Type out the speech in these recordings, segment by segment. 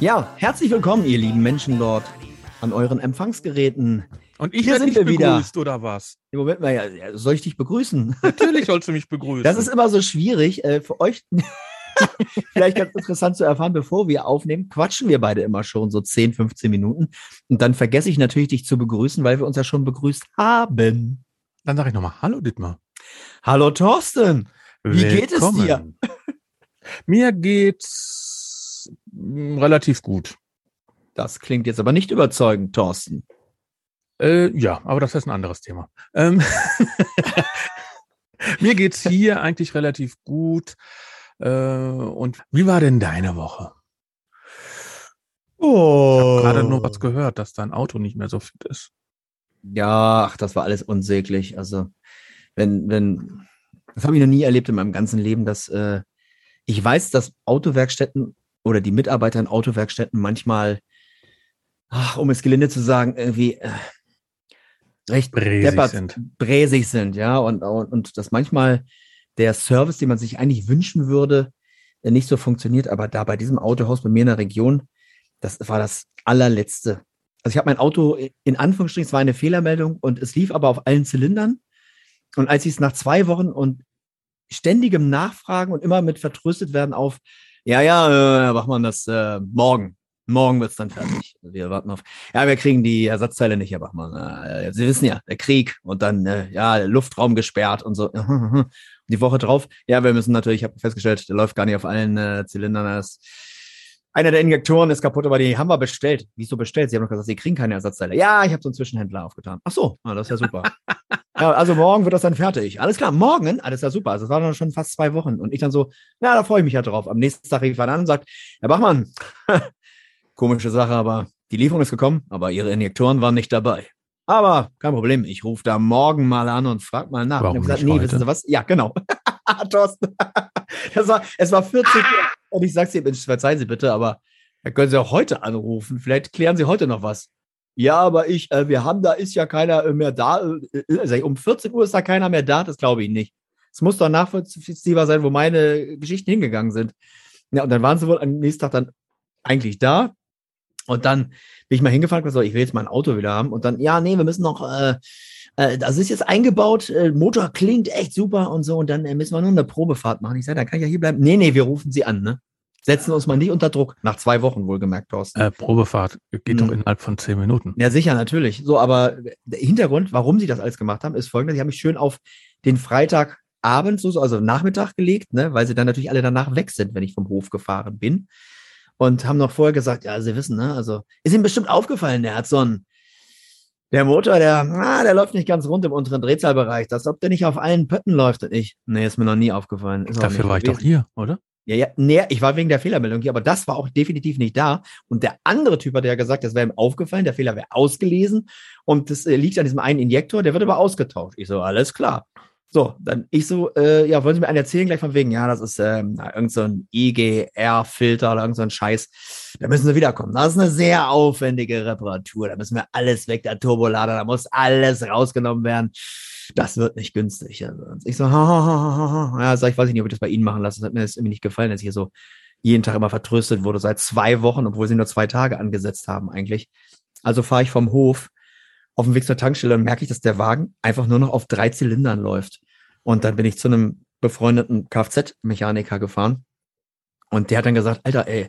Willkommen. Ja, herzlich willkommen, ihr lieben Menschen dort an euren Empfangsgeräten. Und ich Hier sind wir wieder. begrüßt, oder was? Im Moment mal, ja, soll ich dich begrüßen? Natürlich sollst du mich begrüßen. Das ist immer so schwierig äh, für euch. Vielleicht ganz interessant zu erfahren, bevor wir aufnehmen, quatschen wir beide immer schon so 10, 15 Minuten. Und dann vergesse ich natürlich, dich zu begrüßen, weil wir uns ja schon begrüßt haben. Dann sage ich nochmal, hallo Dittmar. Hallo Thorsten. Wie geht es dir? Mir geht's relativ gut. Das klingt jetzt aber nicht überzeugend, Thorsten. Äh, ja, aber das ist ein anderes Thema. Ähm, mir geht's hier eigentlich relativ gut. Äh, und wie war denn deine Woche? Oh. Gerade nur was gehört, dass dein Auto nicht mehr so fit ist. Ja, ach, das war alles unsäglich. Also, wenn, wenn, das habe ich noch nie erlebt in meinem ganzen Leben, dass äh, ich weiß, dass Autowerkstätten oder die Mitarbeiter in Autowerkstätten manchmal, ach, um es gelinde zu sagen, irgendwie äh, recht Bräsig deppert, sind. bräsig sind, ja, und, und, und dass manchmal der Service, den man sich eigentlich wünschen würde, äh, nicht so funktioniert. Aber da bei diesem Autohaus bei mir in der Region, das war das allerletzte. Also ich habe mein Auto in Anführungsstrichen, es war eine Fehlermeldung und es lief aber auf allen Zylindern. Und als ich es nach zwei Wochen und ständigem Nachfragen und immer mit vertröstet werden auf, ja, ja, äh, Herr Bachmann, das äh, morgen. Morgen wird's dann fertig. Wir warten auf. Ja, wir kriegen die Ersatzteile nicht, Herr Bachmann. Äh, Sie wissen ja, der Krieg und dann, äh, ja, Luftraum gesperrt und so. Die Woche drauf, ja, wir müssen natürlich, ich habe festgestellt, der läuft gar nicht auf allen äh, Zylindern. Das, einer der Injektoren ist kaputt, aber die haben wir bestellt. Wieso bestellt? Sie haben doch gesagt, sie kriegen keine Ersatzteile. Ja, ich habe so einen Zwischenhändler aufgetan. Ach so, ah, das ist ja super. ja, also morgen wird das dann fertig. Alles klar, morgen? Alles ja super. Also das waren dann schon fast zwei Wochen. Und ich dann so, na, da freue ich mich ja drauf. Am nächsten Tag rief er an und sagt, Herr Bachmann, komische Sache, aber die Lieferung ist gekommen, aber Ihre Injektoren waren nicht dabei. Aber kein Problem, ich rufe da morgen mal an und frag mal nach. Warum und ich gesagt, nicht nee, heute? wissen Sie was? Ja, genau. Thorsten. das war, es war 40 Uhr. Und ich sag's Ihnen, Mensch, verzeihen Sie bitte, aber da können Sie auch heute anrufen. Vielleicht klären Sie heute noch was. Ja, aber ich, äh, wir haben, da ist ja keiner äh, mehr da. Äh, äh, um 14 Uhr ist da keiner mehr da, das glaube ich nicht. Es muss doch nachvollziehbar sein, wo meine Geschichten hingegangen sind. Ja, und dann waren sie wohl am nächsten Tag dann eigentlich da. Und dann bin ich mal hingefahren so, ich will jetzt mein Auto wieder haben. Und dann, ja, nee, wir müssen noch, äh, äh, das ist jetzt eingebaut, äh, Motor klingt echt super und so. Und dann äh, müssen wir nur eine Probefahrt machen. Ich sage, da kann ich ja hier bleiben. Nee, nee, wir rufen sie an, ne? Setzen uns mal nicht unter Druck. Nach zwei Wochen wohlgemerkt, Thorsten. Äh, Probefahrt geht doch Hm. innerhalb von zehn Minuten. Ja, sicher, natürlich. So, aber der Hintergrund, warum sie das alles gemacht haben, ist folgender. Sie haben mich schön auf den Freitagabend, so, so, also Nachmittag gelegt, ne, weil sie dann natürlich alle danach weg sind, wenn ich vom Hof gefahren bin. Und haben noch vorher gesagt, ja, sie wissen, ne, also ist ihm bestimmt aufgefallen, der hat so ein, der Motor, der, ah, der läuft nicht ganz rund im unteren Drehzahlbereich. Das, ob der nicht auf allen Pötten läuft und ich. Nee, ist mir noch nie aufgefallen. Ist Dafür war ich doch hier, oder? Ja, ja, nee, ich war wegen der Fehlermeldung hier, aber das war auch definitiv nicht da. Und der andere Typ hat ja gesagt, das wäre ihm aufgefallen, der Fehler wäre ausgelesen und das äh, liegt an diesem einen Injektor, der wird aber ausgetauscht. Ich so, alles klar. So, dann ich so, äh, ja, wollen Sie mir einen erzählen gleich von wegen, ja, das ist ähm, na, irgend so ein IGR-Filter oder irgend so ein Scheiß. Da müssen Sie wiederkommen. Das ist eine sehr aufwendige Reparatur. Da müssen wir alles weg, der Turbolader, da muss alles rausgenommen werden. Das wird nicht günstig. Ich so, ha, ha, ha, ha, ha. Ja, sag ich, weiß ich nicht, ob ich das bei Ihnen machen lasse. Das hat mir das irgendwie nicht gefallen, dass ich hier so jeden Tag immer vertröstet wurde, seit zwei Wochen, obwohl sie nur zwei Tage angesetzt haben eigentlich. Also fahre ich vom Hof auf dem Weg zur Tankstelle und merke ich, dass der Wagen einfach nur noch auf drei Zylindern läuft. Und dann bin ich zu einem befreundeten Kfz-Mechaniker gefahren und der hat dann gesagt, Alter, ey,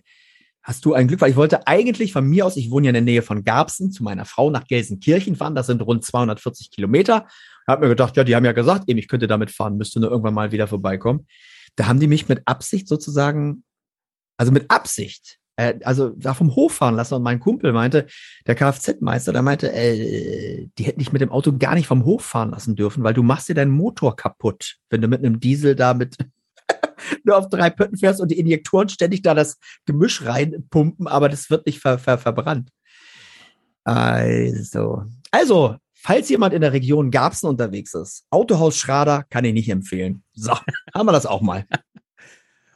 hast du ein Glück, weil ich wollte eigentlich von mir aus, ich wohne ja in der Nähe von Garbsen, zu meiner Frau nach Gelsenkirchen fahren, das sind rund 240 Kilometer. Hab mir gedacht, ja, die haben ja gesagt, eben, ich könnte damit fahren, müsste nur irgendwann mal wieder vorbeikommen. Da haben die mich mit Absicht sozusagen, also mit Absicht, äh, also da vom Hof fahren lassen und mein Kumpel meinte, der Kfz-Meister, der meinte, äh, die hätten dich mit dem Auto gar nicht vom Hof fahren lassen dürfen, weil du machst dir deinen Motor kaputt, wenn du mit einem Diesel da mit nur auf drei Pötten fährst und die Injektoren ständig da das Gemisch reinpumpen, aber das wird nicht ver ver verbrannt. Also, also, falls jemand in der Region Garbsen unterwegs ist, Autohaus Schrader kann ich nicht empfehlen. So, haben wir das auch mal.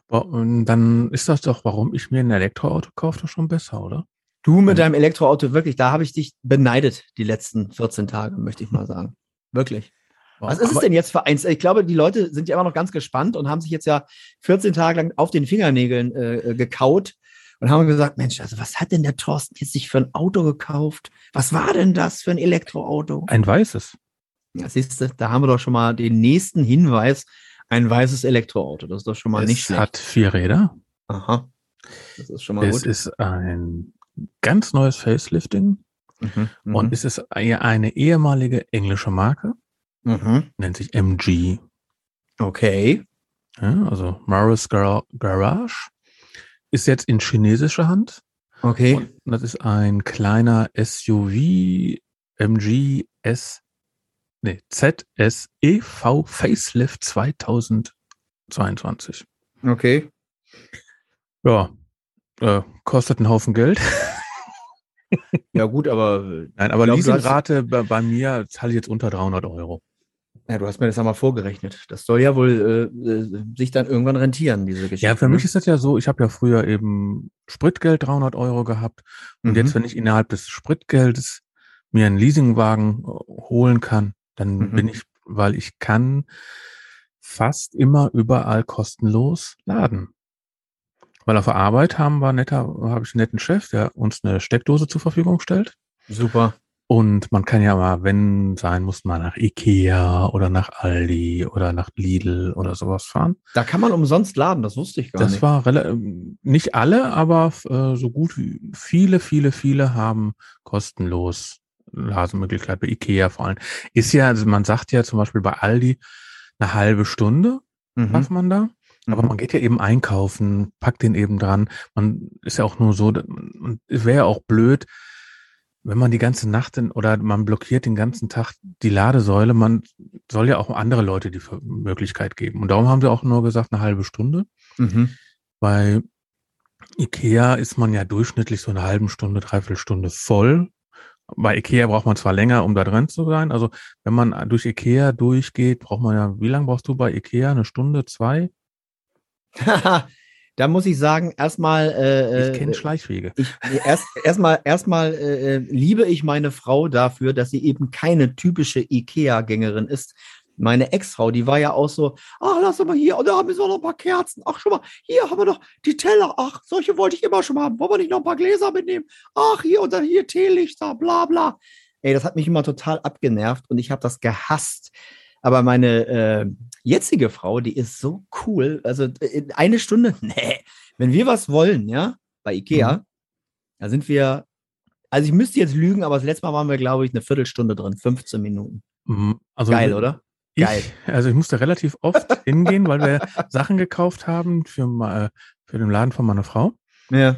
Und dann ist das doch, warum ich mir ein Elektroauto kaufe, doch schon besser, oder? Du mit deinem Elektroauto, wirklich, da habe ich dich beneidet die letzten 14 Tage, möchte ich mal sagen. Wirklich. Was ist es denn jetzt für eins? Ich glaube, die Leute sind ja immer noch ganz gespannt und haben sich jetzt ja 14 Tage lang auf den Fingernägeln äh, äh, gekaut und haben gesagt, Mensch, also was hat denn der Thorsten jetzt sich für ein Auto gekauft? Was war denn das für ein Elektroauto? Ein weißes. Ja, siehst du, da haben wir doch schon mal den nächsten Hinweis. Ein weißes Elektroauto. Das ist doch schon mal es nicht schlecht. hat vier Räder. Aha. Das ist schon mal Es gut. ist ein ganz neues Facelifting Mhm, mhm, und es ist eine ehemalige englische Marke, mhm. nennt sich MG. Okay. Ja, also Morris Gar Garage ist jetzt in chinesischer Hand. Okay. Und das ist ein kleiner SUV MG S, nee, ZSEV Facelift 2022. Okay. Ja, äh, kostet einen Haufen Geld. Ja, gut, aber Nein, aber Leasingrate bei, bei mir zahle ich jetzt unter 300 Euro. Ja, du hast mir das einmal vorgerechnet. Das soll ja wohl äh, äh, sich dann irgendwann rentieren, diese Geschichte. Ja, für mich ne? ist das ja so, ich habe ja früher eben Spritgeld 300 Euro gehabt und Mhm. jetzt, wenn ich innerhalb des Spritgeldes mir einen Leasingwagen äh, holen kann, dann Mhm. bin ich, weil ich kann fast immer überall kostenlos laden. Weil auf der Arbeit haben wir netter, habe ich einen netten Chef, der uns eine Steckdose zur Verfügung stellt. Super. Und man kann ja mal, wenn sein muss, mal nach Ikea oder nach Aldi oder nach Lidl oder sowas fahren. Da kann man umsonst laden, das wusste ich gar Das nicht. war rela- nicht alle, aber äh, so gut wie viele, viele, viele haben kostenlos Lasemöglichkeit bei Ikea vor allem. Ist ja, also man sagt ja zum Beispiel bei Aldi eine halbe Stunde darf mhm. man da. Aber Mhm. man geht ja eben einkaufen, packt den eben dran. Man ist ja auch nur so, und es wäre ja auch blöd, wenn man die ganze Nacht in, oder man blockiert den ganzen Tag die Ladesäule. Man soll ja auch andere Leute die Möglichkeit geben. Und darum haben sie auch nur gesagt, eine halbe Stunde. Mhm. Bei Ikea ist man ja durchschnittlich so eine halbe Stunde, dreiviertel Stunde voll. Bei Ikea braucht man zwar länger, um da drin zu sein. Also wenn man durch Ikea durchgeht, braucht man ja, wie lange brauchst du bei Ikea? Eine Stunde, zwei? da muss ich sagen, erstmal äh, Ich kenne äh, Schleichwege. ich, erst, erstmal, erstmal äh, äh, liebe ich meine Frau dafür, dass sie eben keine typische IKEA-Gängerin ist. Meine Ex-Frau, die war ja auch so, ach, lass doch mal hier, und da haben wir so noch ein paar Kerzen. Ach, schon mal, hier haben wir noch die Teller. Ach, solche wollte ich immer schon haben. Wollen wir nicht noch ein paar Gläser mitnehmen? Ach, hier und dann hier Teelichter, bla bla. Ey, das hat mich immer total abgenervt und ich habe das gehasst. Aber meine äh, jetzige Frau, die ist so cool. Also in eine Stunde, nee. Wenn wir was wollen, ja, bei Ikea, Mhm. da sind wir, also ich müsste jetzt lügen, aber das letzte Mal waren wir, glaube ich, eine Viertelstunde drin, 15 Minuten. Mhm, Also Geil, oder? Ich, Geil. Also ich musste relativ oft hingehen, weil wir Sachen gekauft haben für, äh, für den Laden von meiner Frau. Ja.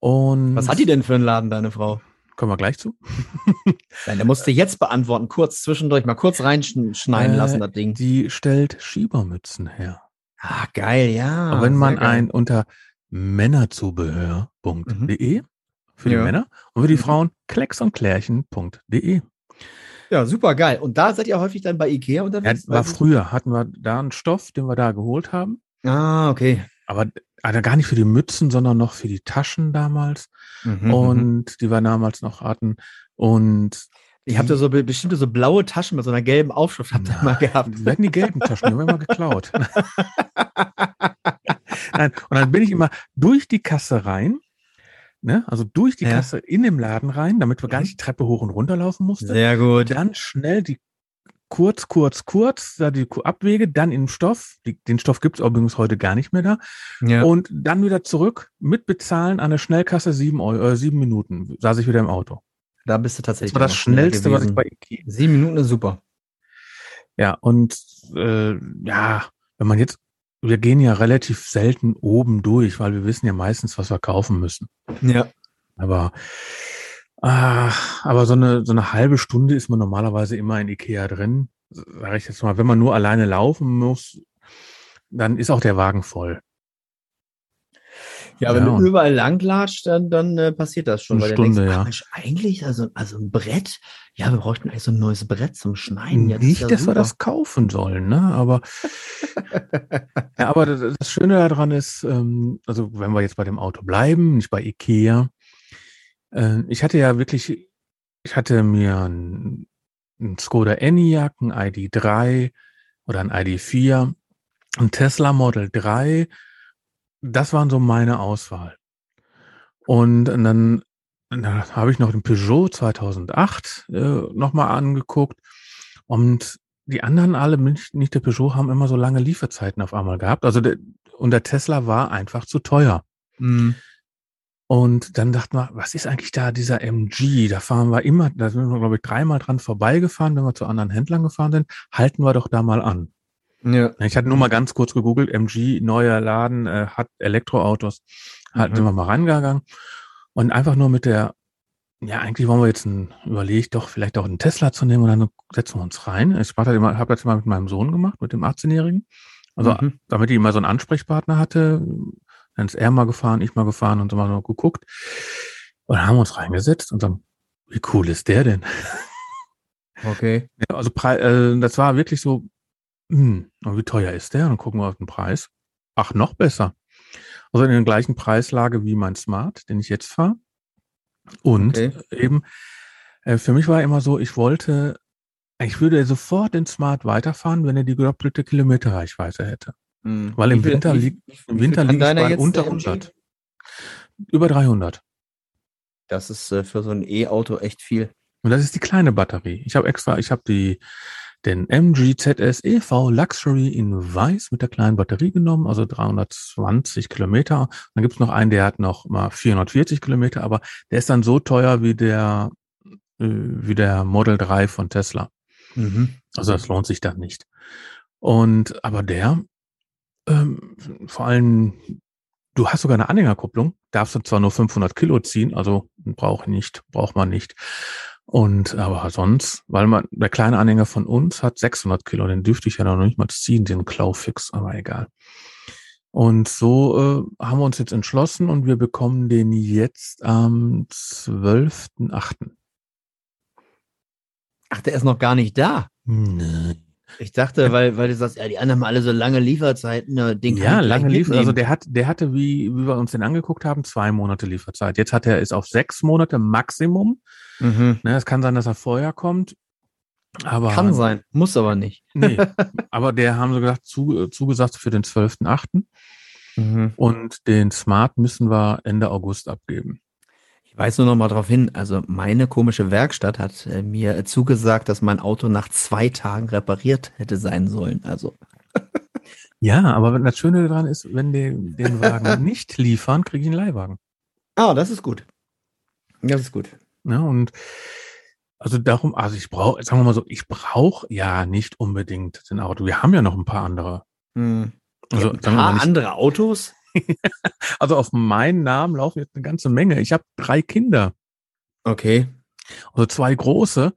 Und Was hat die denn für einen Laden, deine Frau? Kommen wir gleich zu. Nein, der musste jetzt beantworten, kurz zwischendurch, mal kurz reinschneiden Äh, lassen, das Ding. Die stellt Schiebermützen her. Ah, geil, ja. Aber wenn man ein unter männerzubehör.de für die Ja. Männer und für die Mhm. Frauen klecks und klärchen.de. Ja, super geil. Und da seid ihr häufig dann bei Ikea Ja, unterwegs? war Weiß ich- früher, hatten wir da einen Stoff, den wir da geholt haben. Ah, okay. Aber also gar nicht für die Mützen, sondern noch für die Taschen damals. Mhm, mhm. Und die wir damals noch hatten. Und Ihr habt ja so be- bestimmte so blaue Taschen mit so einer gelben Aufschrift habt ihr mal gehabt. Wir hatten die gelben Taschen, die haben wir immer geklaut. Nein, und dann bin ich immer durch die Kasse rein, ne, also durch die Ja. Kasse in dem Laden rein, damit wir gar Mhm. nicht die Treppe hoch und runter laufen mussten. Sehr gut. Dann schnell die kurz, kurz, kurz, da die Abwege, dann im Stoff. Die, den Stoff gibt's übrigens heute gar nicht mehr da. Ja. Und dann wieder zurück mit bezahlen an der Schnellkasse sieben, Euro, äh, sieben Minuten. Saß ich wieder im Auto. Da bist du tatsächlich. Das war das Schnellste, was ich bei Ikea Sieben Minuten ist super. Ja, und äh, ja, wenn man jetzt, wir gehen ja relativ selten oben durch, weil wir wissen ja meistens, was wir kaufen müssen. Ja. Aber, ah, aber so eine, so eine halbe Stunde ist man normalerweise immer in Ikea drin. Sag ich jetzt mal, wenn man nur alleine laufen muss, dann ist auch der Wagen voll. Ja, wenn Ja, du überall langlatscht, dann, dann äh, passiert das schon. Eine Stunde, denkst, ja. Mensch, eigentlich, also, also ein Brett, ja, wir bräuchten eigentlich so ein neues Brett zum Schneiden. Ja, das Nicht, ja dass wir super. das kaufen sollen, ne? Aber, ja, aber das, das Schöne daran ist, ähm, also wenn wir jetzt bei dem Auto bleiben, nicht bei Ikea, äh, ich hatte ja wirklich, ich hatte mir ein ein Skoda Enyaq, ein ID3 oder ein ID4, ein Tesla Model 3. Das waren so meine Auswahl. Und dann, dann habe ich noch den Peugeot 2008 äh, nochmal angeguckt. Und die anderen alle, nicht, der Peugeot, haben immer so lange Lieferzeiten auf einmal gehabt. Also der, und der Tesla war einfach zu teuer. Mhm. Und dann dachten wir, was ist eigentlich da dieser MG? Da fahren wir immer, da sind wir, glaube ich, dreimal dran vorbeigefahren, wenn wir zu anderen Händlern gefahren sind. Halten wir doch da mal an. Ja. Ich hatte nur mal ganz kurz gegoogelt, MG, neuer Laden, äh, hat Elektroautos. Halt, mhm. sind wir mal rangegangen. Und einfach nur mit der, ja, eigentlich wollen wir jetzt ein, überlegt doch vielleicht auch einen Tesla zu nehmen und dann setzen wir uns rein. Ich habe das, hab das immer mit meinem Sohn gemacht, mit dem 18-Jährigen. Also, mhm. damit ich immer so einen Ansprechpartner hatte, dann ist er mal gefahren, ich mal gefahren und so mal geguckt. Und haben uns reingesetzt und sagen, wie cool ist der denn? Okay. Ja, also äh, das war wirklich so, hm, und wie teuer ist der? Und dann gucken wir auf den Preis. Ach, noch besser. Also in der gleichen Preislage wie mein Smart, den ich jetzt fahre. Und okay. eben, äh, für mich war immer so, ich wollte, ich würde sofort den Smart weiterfahren, wenn er die doppelte Kilometerreichweite hätte. Mhm. Weil im Winter, wie, liegt, im Winter liegt bei unter 100. Über 300. Das ist äh, für so ein E-Auto echt viel. Und das ist die kleine Batterie. Ich habe extra, ich habe die den MG ZS EV Luxury in Weiß mit der kleinen Batterie genommen, also 320 Kilometer. Dann gibt's noch einen, der hat noch mal 440 Kilometer, aber der ist dann so teuer wie der äh, wie der Model 3 von Tesla. Mhm. Also das lohnt sich dann nicht. Und aber der ähm, vor allem, du hast sogar eine Anhängerkupplung, darfst du zwar nur 500 Kilo ziehen, also braucht nicht, braucht man nicht. Und aber sonst, weil man der kleine Anhänger von uns hat 600 Kilo, den dürfte ich ja noch nicht mal ziehen, den Clawfix, aber egal. Und so äh, haben wir uns jetzt entschlossen und wir bekommen den jetzt am 12.8. Ach, der ist noch gar nicht da. Nein. Ich dachte, weil, weil du sagst, ja, die anderen haben alle so lange Lieferzeiten, ne, den Ja, lange Lieferzeit. Also der hat, der hatte, wie, wie wir uns den angeguckt haben, zwei Monate Lieferzeit. Jetzt hat er, ist auf sechs Monate Maximum. Mhm. Ne, es kann sein, dass er vorher kommt. Aber, kann sein, muss aber nicht. Nee, aber der haben sie gesagt, zu, zugesagt für den 12.8. Mhm. Und den Smart müssen wir Ende August abgeben weise nur noch mal darauf hin, also meine komische Werkstatt hat äh, mir zugesagt, dass mein Auto nach zwei Tagen repariert hätte sein sollen. Also. ja, aber das Schöne daran ist, wenn die den Wagen nicht liefern, kriege ich einen Leihwagen. Ah, das ist gut. Das ist gut. Ja, und also darum, also ich brauche, sagen wir mal so, ich brauche ja nicht unbedingt den Auto. Wir haben ja noch ein paar andere. Hm. Also, ein paar andere Autos? also auf meinen Namen laufen jetzt eine ganze Menge. Ich habe drei Kinder. Okay. Also zwei große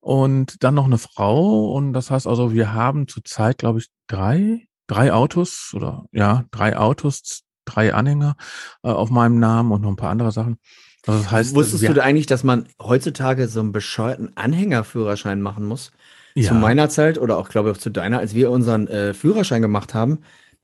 und dann noch eine Frau. Und das heißt also, wir haben zurzeit, glaube ich, drei, drei Autos oder ja, drei Autos, drei Anhänger äh, auf meinem Namen und noch ein paar andere Sachen. Also das heißt, Wusstest wir, du eigentlich, dass man heutzutage so einen bescheuerten Anhängerführerschein machen muss? Ja. Zu meiner Zeit oder auch, glaube ich, zu deiner, als wir unseren äh, Führerschein gemacht haben,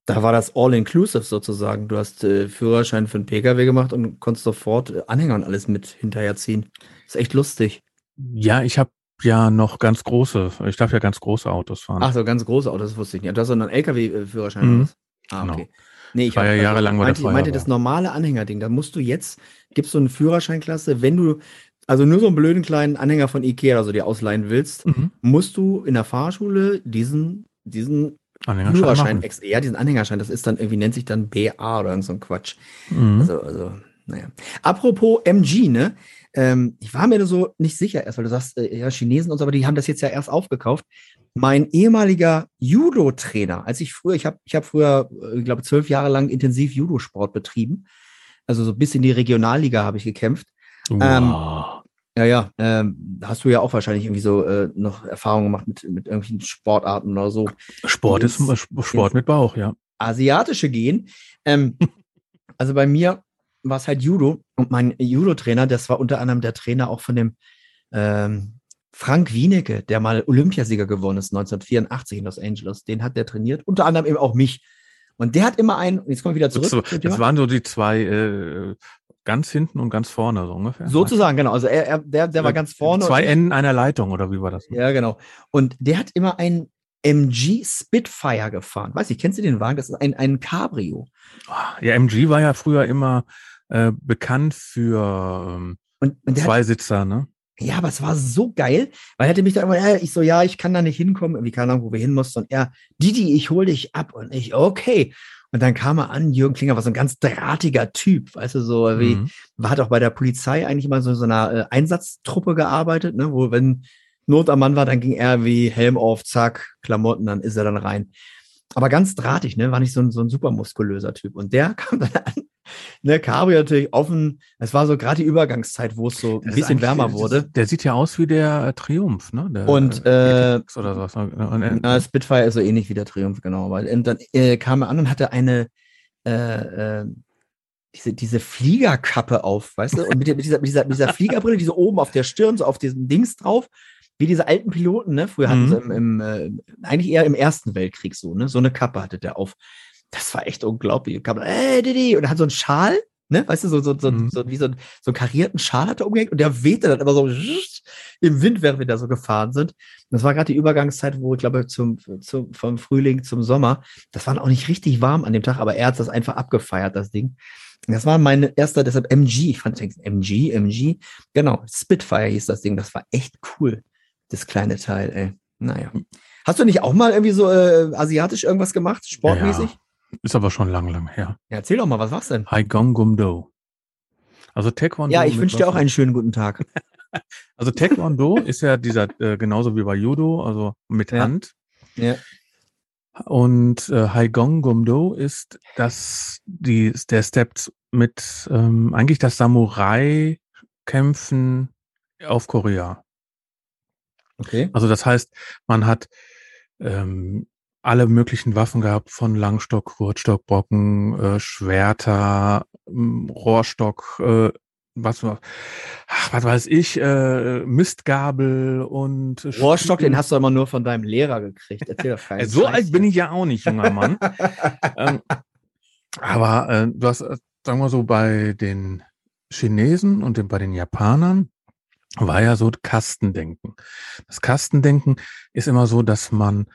da war das all-inclusive sozusagen. Du hast äh, Führerschein für einen Pkw gemacht und konntest sofort äh, Anhänger und alles mit hinterherziehen. Ist echt lustig. Ja, ich habe ja noch ganz große, ich darf ja ganz große Autos fahren. Ach so, ganz große Autos, das wusste ich nicht. Du hast doch einen LKW-Führerschein. Mhm. Ah, okay. Genau. Nee, ich war ja jahrelang bei der meinte das normale Anhängerding. Da musst du jetzt, gibst du eine Führerscheinklasse, wenn du also nur so einen blöden kleinen Anhänger von Ikea also dir ausleihen willst, mhm. musst du in der Fahrschule diesen, diesen Führerschein, ja, diesen Anhängerschein, das ist dann irgendwie, nennt sich dann BA oder so ein Quatsch. Mhm. Also, also, naja. Apropos MG, ne? Ähm, ich war mir so nicht sicher erst, weil du sagst, äh, ja, Chinesen und so, aber die haben das jetzt ja erst aufgekauft. Mein ehemaliger Judo-Trainer, als ich früher, ich habe ich hab früher, äh, ich glaube, zwölf Jahre lang intensiv Judo-Sport betrieben. Also so bis in die Regionalliga habe ich gekämpft. Wow. Ähm, ja, ja. Ähm, hast du ja auch wahrscheinlich irgendwie so äh, noch Erfahrungen gemacht mit, mit irgendwelchen Sportarten oder so. Sport ist Sport mit Bauch, ja. Asiatische gehen. Ähm, also bei mir war es halt Judo und mein Judo-Trainer, das war unter anderem der Trainer auch von dem ähm, Frank Wienecke, der mal Olympiasieger geworden ist 1984 in Los Angeles. Den hat der trainiert, unter anderem eben auch mich. Und der hat immer einen, jetzt komme ich wieder zurück. Das, das waren so die zwei äh, ganz hinten und ganz vorne, so ungefähr. Sozusagen, genau. Also er, er der, der war ganz vorne. Zwei Enden einer Leitung, oder wie war das? Ja, genau. Und der hat immer ein MG Spitfire gefahren. Weiß ich, kennst du den Wagen? Das ist ein, ein Cabrio. Ja, MG war ja früher immer äh, bekannt für ähm, Und, und der hat, Zweisitzer, ne? Ja, aber es war so geil, weil er hatte mich da immer, ja, ich so, ja, ich kann da nicht hinkommen, irgendwie keine Ahnung, wo wir hin mussten. Und er, Didi, ich hol dich ab. Und ich, okay. Und dann kam er an, Jürgen Klinger war so ein ganz drahtiger Typ, weißt du, so wie, Mhm. war hat auch bei der Polizei eigentlich immer so in so einer äh, Einsatztruppe gearbeitet, ne, wo wenn Not am Mann war, dann ging er wie Helm auf, zack, Klamotten, dann ist er dann rein. Aber ganz drahtig, ne, war nicht so ein, so ein super muskulöser Typ. Und der kam dann an, ne, Cabrio natürlich offen. Es war so gerade die Übergangszeit, wo es so ein bisschen wärmer wurde. Der sieht ja aus wie der äh, Triumph, ne? Der, Und, äh, GTX oder sowas. ne? Äh, Na, Spitfire ist so ähnlich wie der Triumph, genau. Weil, dann äh, kam er an und hatte eine äh, äh, diese, diese Fliegerkappe auf, weißt du? Und mit, mit, dieser, mit, dieser, mit dieser Fliegerbrille, die so oben auf der Stirn, so auf diesem Dings drauf, wie diese alten Piloten, ne? Früher hatten Mhm. sie im, im äh, eigentlich eher im Ersten Weltkrieg so, ne? So eine Kappe hatte der auf. Das war echt unglaublich. Kam, ey, Didi, und er hat so einen Schal, ne? Weißt du, so, so, so, Mhm. so wie so, ein- so einen karierten Schal hat er umgehängt und der wehte dann immer so im Wind, während wir da so gefahren sind. Das war gerade die Übergangszeit, wo ich glaube, zum, zum, vom Frühling zum Sommer. Das war auch nicht richtig warm an dem Tag, aber er hat das einfach abgefeiert, das Ding. Das war mein erster, deshalb MG. Ich fand MG, MG. Genau, Spitfire hieß das Ding. Das war echt cool, das kleine Teil, ey. Naja. Hast du nicht auch mal irgendwie so äh, asiatisch irgendwas gemacht, sportmäßig? Ja, ist aber schon lang, lang her. Ja, erzähl doch mal, was war's denn? Haigong Gumdo. Also Taekwondo. Ja, ich wünsche dir auch einen schönen guten Tag. Also Taekwondo ist ja dieser, äh, genauso wie bei Judo, also mit Ja. Hand. Ja. Und äh, Haigong Gumdo ist das, die, der Step mit ähm, eigentlich das Samurai-Kämpfen auf Korea. Okay. Also das heißt, man hat ähm, alle möglichen Waffen gehabt, von Langstock, Kurzstock, Brocken, äh, Schwerter, ähm, Rohrstock, äh, was, ach, was weiß ich, äh, Mistgabel und Rohrstock, den hast du immer nur von deinem Lehrer gekriegt. Erzähl doch keinen So Scheiß alt bin ich ja auch nicht, junger Mann. ähm, aber äh, du hast, äh, sagen wir so, bei den Chinesen und den, bei den Japanern war ja so Kastendenken. Das Kastendenken ist immer so, dass man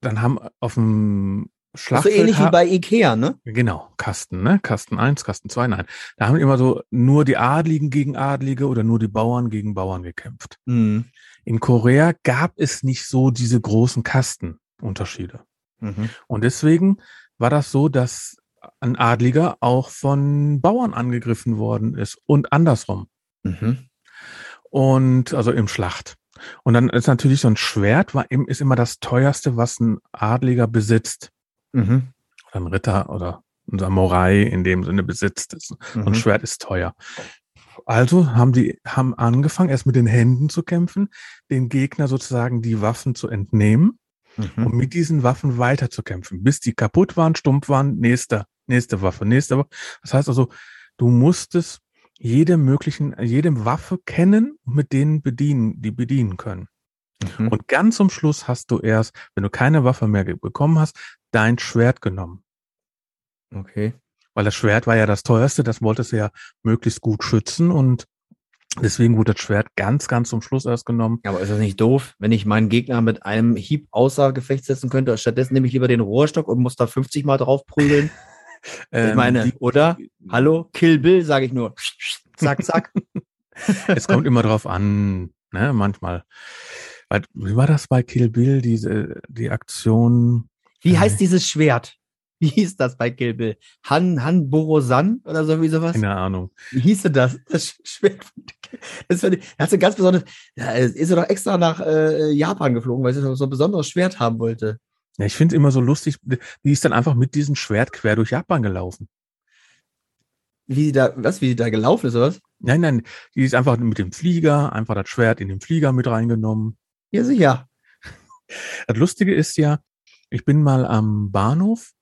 dann haben auf dem So Schlachtfeld ähnlich wie bei Ikea, ne? Genau, Kasten, ne? Kasten 1, Kasten 2, nein. Da haben immer so nur die Adligen gegen Adlige oder nur die Bauern gegen Bauern gekämpft. Mhm. In Korea gab es nicht so diese großen Kastenunterschiede. Mhm. Und deswegen war das so, dass ein Adliger auch von Bauern angegriffen worden ist und andersrum. Mhm. Und also im Schlacht. Und dann ist natürlich so ein Schwert, war, im- ist immer das teuerste, was ein Adliger besitzt. Mhm. Oder ein Ritter oder ein Samurai in dem Sinne besitzt. So Mhm. ein Schwert ist teuer. Also haben die, haben angefangen, erst mit den Händen zu kämpfen, den Gegner sozusagen die Waffen zu entnehmen Mhm. um mit diesen Waffen weiterzukämpfen, bis die kaputt waren, stumpf waren, nächste, nächste Waffe, nächste Waffe. Das heißt also, du musstest jede möglichen, jede Waffe kennen und mit denen bedienen, die bedienen können. Mhm. Und ganz zum Schluss hast du erst, wenn du keine Waffe mehr bekommen hast, dein Schwert genommen. Okay. Weil das Schwert war ja das teuerste, das wolltest du ja möglichst gut schützen und deswegen wurde das Schwert ganz, ganz zum Schluss erst genommen. Aber ist das nicht doof, wenn ich meinen Gegner mit einem Hieb außer Gefecht setzen könnte? Stattdessen nehme ich lieber den Rohrstock und muss da 50 Mal drauf prügeln. ich Ähm, meine, die- oder? Hallo? Kill Bill, sage ich nur. Zack, zack. es kommt immer drauf an, ne, manchmal. Wie war das bei Kill Bill, diese, die Aktion? Wie Äh. heißt dieses Schwert? Wie hieß das bei Kill Bill? Han, Han Borosan oder so wie sowas? Keine Ahnung. Wie hieß denn das? Das Schwert. von Das ich, er hat so ganz besonderes, ja, ist er doch extra nach äh, Japan geflogen, weil er so ein besonderes Schwert haben wollte. Ja, ich finde immer so lustig, die ist dann einfach mit diesem Schwert quer durch Japan gelaufen. Wie sie da, was, wie sie da gelaufen ist, oder was? Nein, nein, die ist einfach mit dem Flieger, einfach das Schwert in den Flieger mit reingenommen. Ja, sicher. Das Lustige ist ja, ich bin mal am Bahnhof,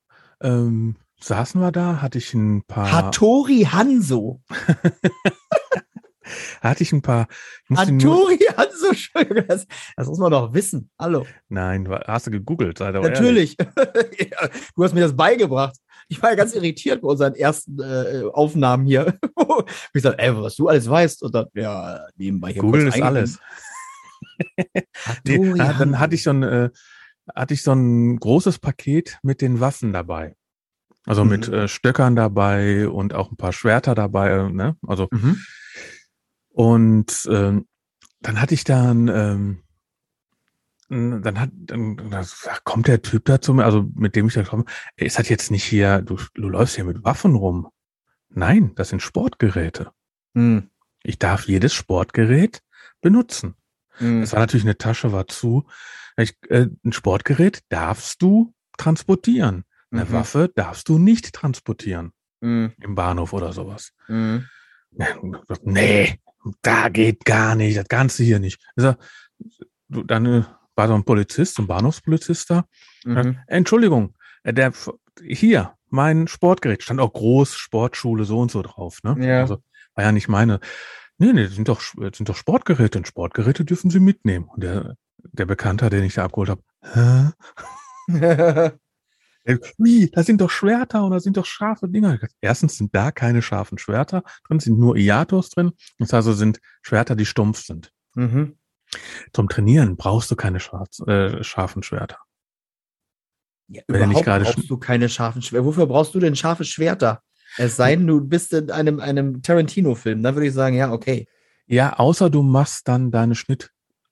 ähm, saßen wir da, hatte ich ein paar, Hattori Hanzo. hatte ich ein paar, ich nur, Hattori Hanzo, Entschuldigung, das, das muss man doch wissen. Hallo. nein, hast du gegoogelt. Natürlich. Du hast mir das beigebracht. Ich war ja ganz irritiert bei unseren ersten äh, Aufnahmen hier, ich sag, ey, was du alles weißt. Und dann, ja, nebenbei hier Google ist alles. Nee, ah, dann hatte ich so ein, äh, hatte ich so ein großes Paket mit den Waffen dabei. Also mit Mhm. äh, Stöckern dabei und auch ein paar Schwerter dabei, äh, ne? Also Mhm. Und ähm, dann hatte ich dann, ähm, n- dann hat, dann, dann kommt der Typ da zu mir, also mit dem ich da komme, "Ey, ist das jetzt nicht hier, du, du läufst hier mit Waffen rum? Nein, das sind Sportgeräte. Mhm. Ich darf jedes Sportgerät benutzen. Mhm. Das war natürlich eine Tasche, war zu. Ich, äh, ein Sportgerät darfst du transportieren. Eine Mhm. Waffe darfst du nicht transportieren Mhm. im Bahnhof oder sowas. Mhm. Nee, da geht gar nicht, das kannst du hier nicht. Du, dann war so ein Polizist, ein Bahnhofspolizist da. Mhm. Entschuldigung, äh, der hier, mein Sportgerät, stand auch groß Sportschule so und so drauf, ne? Ja. Also war ja nicht meine. Nee, nee, das sind doch, sind doch Sportgeräte und Sportgeräte dürfen sie mitnehmen. Und der, der Bekannter, den ich da abgeholt habe, hä? Wie? Da sind doch Schwerter und da sind doch scharfe Dinger. Erstens sind da keine scharfen Schwerter drin, sind nur Iatos drin. Das also sind Schwerter, die stumpf sind. mhm. Zum Trainieren brauchst du keine scharf, äh, scharfen Schwerter. Ja, Wenn er nicht überhaupt gerade brauchst du keine scharfen Schwerter. Wofür brauchst du denn scharfe Schwerter? Es sei denn, du bist in einem, einem Tarantino-Film. Dann würde ich sagen, ja, okay. Ja, außer du machst dann deine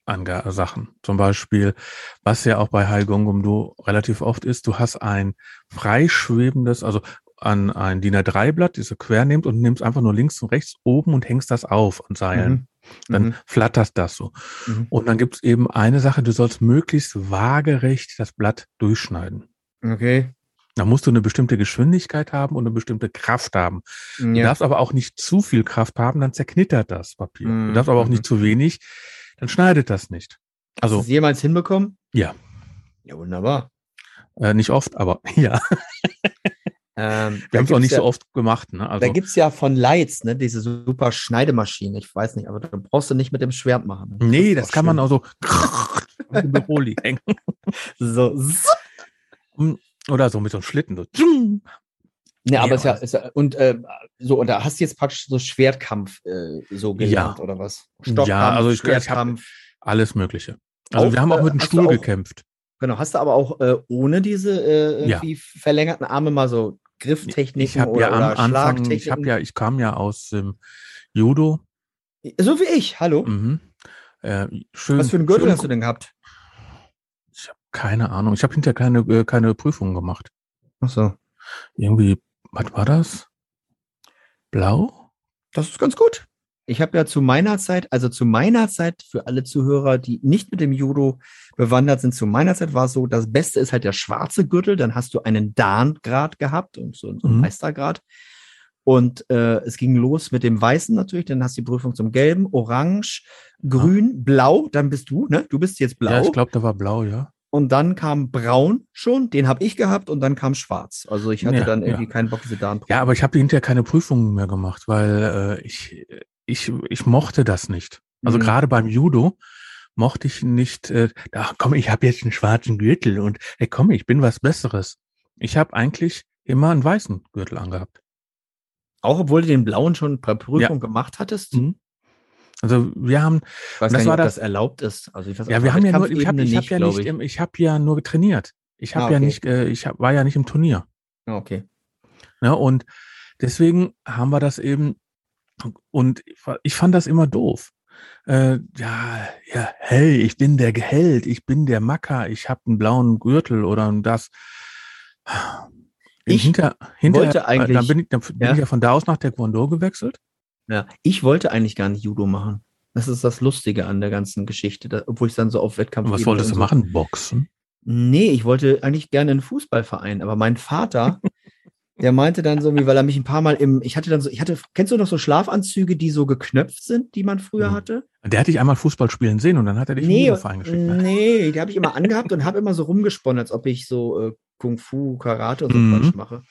Schnittsachen. Zum Beispiel, was ja auch bei Hai Gongum Du relativ oft ist, du hast ein freischwebendes, also an ein DIN A3-Blatt, diese quer nimmt und nimmst einfach nur links und rechts oben und hängst das auf an Seilen. Mhm. Dann Mhm. flattert das so. Mhm. Und dann gibt es eben eine Sache, du sollst möglichst waagerecht das Blatt durchschneiden. Okay. Da musst du eine bestimmte Geschwindigkeit haben und eine bestimmte Kraft haben. Du Ja. darfst aber auch nicht zu viel Kraft haben, dann zerknittert das Papier. Du Mhm, darfst aber auch mhm. nicht zu wenig, dann schneidet das nicht. Hast du Also es jemals hinbekommen? Ja. Ja, wunderbar. äh, nicht oft, aber ja. Ähm, Wir haben es auch nicht ja, so oft gemacht. Ne? Da Also gibt's ja von Lights, ne, diese super Schneidemaschine. Ich weiß nicht, aber da brauchst du nicht mit dem Schwert machen. nee, ist das kann man schön. auch so im Büroli hängen. so. Oder so mit so einem Schlitten. So. Ne, aber Ja, ist ja, ist ja und äh, so, und da hast du jetzt praktisch so Schwertkampf äh, so gelernt oder was? Ja, also ich- ich Schwertkampf. Alles Mögliche. Also Auch, wir haben auch äh, mit dem Stuhl auch- gekämpft. Genau, hast du aber auch äh, ohne diese äh, Ja. irgendwie verlängerten Arme mal so Grifftechniken Ich oder, ja oder Anfang, Schlagtechniken? ich habe ja, ich kam ja aus ähm, Judo. so wie ich, hallo. Mhm. Äh, schön, Was für einen Gürtel schön, hast du denn gehabt? Ich habe keine Ahnung. Ich habe hinterher keine, äh, keine Prüfungen gemacht. Ach so. Irgendwie, was war das? Blau? Das ist ganz gut. Ich habe ja zu meiner Zeit, also zu meiner Zeit, für alle Zuhörer, die nicht mit dem Judo bewandert sind, zu meiner Zeit war es so, das Beste ist halt der schwarze Gürtel, dann hast du einen Dan-Grad gehabt und so, so einen Mhm. Meistergrad. Und äh, es ging los mit dem Weißen natürlich, dann hast du die Prüfung zum Gelben, Orange, Grün, Blau, dann bist du, ne? Du bist jetzt Blau. Ja, ich glaube, da war blau, ja. Und dann kam Braun schon, den habe ich gehabt und dann kam Schwarz. Also ich hatte Ja, dann ja. irgendwie keinen Bock, diese Dan. Ja, aber ich habe hinterher keine Prüfungen mehr gemacht, weil äh, ich, ich, ich mochte das nicht. Also Mhm. gerade beim Judo mochte ich nicht, äh, ach komm, ich habe jetzt einen schwarzen Gürtel und hey komm, ich bin was Besseres. Ich habe eigentlich immer einen weißen Gürtel angehabt. Auch obwohl du den Blauen schon per Prüfung gemacht hattest. Mhm. Also wir haben, Ich weiß Das nicht, war ob das- das erlaubt ist. Also ich weiß ja, wir haben ja nur, ich habe ich hab ja glaub nicht, im- ich habe ja nur trainiert. Ich habe Ah, ja okay. nicht, äh, ich hab, war ja nicht im Turnier. Ah, Okay. Ne? Und deswegen haben wir das eben, und ich fand das immer doof. Äh, ja, ja, hey, ich bin der Geheld, ich bin der Macker, ich habe einen blauen Gürtel oder das. Ich hinter, hinter, wollte eigentlich- dann bin ich, dann bin Ja. ich ja von da aus nach Taekwondo gewechselt. Ja. Ich wollte eigentlich gar nicht Judo machen. Das ist das Lustige an der ganzen Geschichte, da, obwohl ich dann so auf Wettkampf. Und was wolltest du machen? Boxen? Nee, ich wollte eigentlich gerne einen Fußballverein, aber mein Vater, der meinte dann so, wie, weil er mich ein paar Mal im, ich hatte dann so, ich hatte, kennst du noch so Schlafanzüge, die so geknöpft sind, die man früher Mhm. hatte? Der hatte ich einmal Fußball spielen sehen und dann hat er dich Nee, in den Verein geschickt. Ne? nee, die habe ich immer angehabt und habe immer so rumgesponnen, als ob ich so äh, Kung Fu, Karate und so Mhm. Quatsch mache.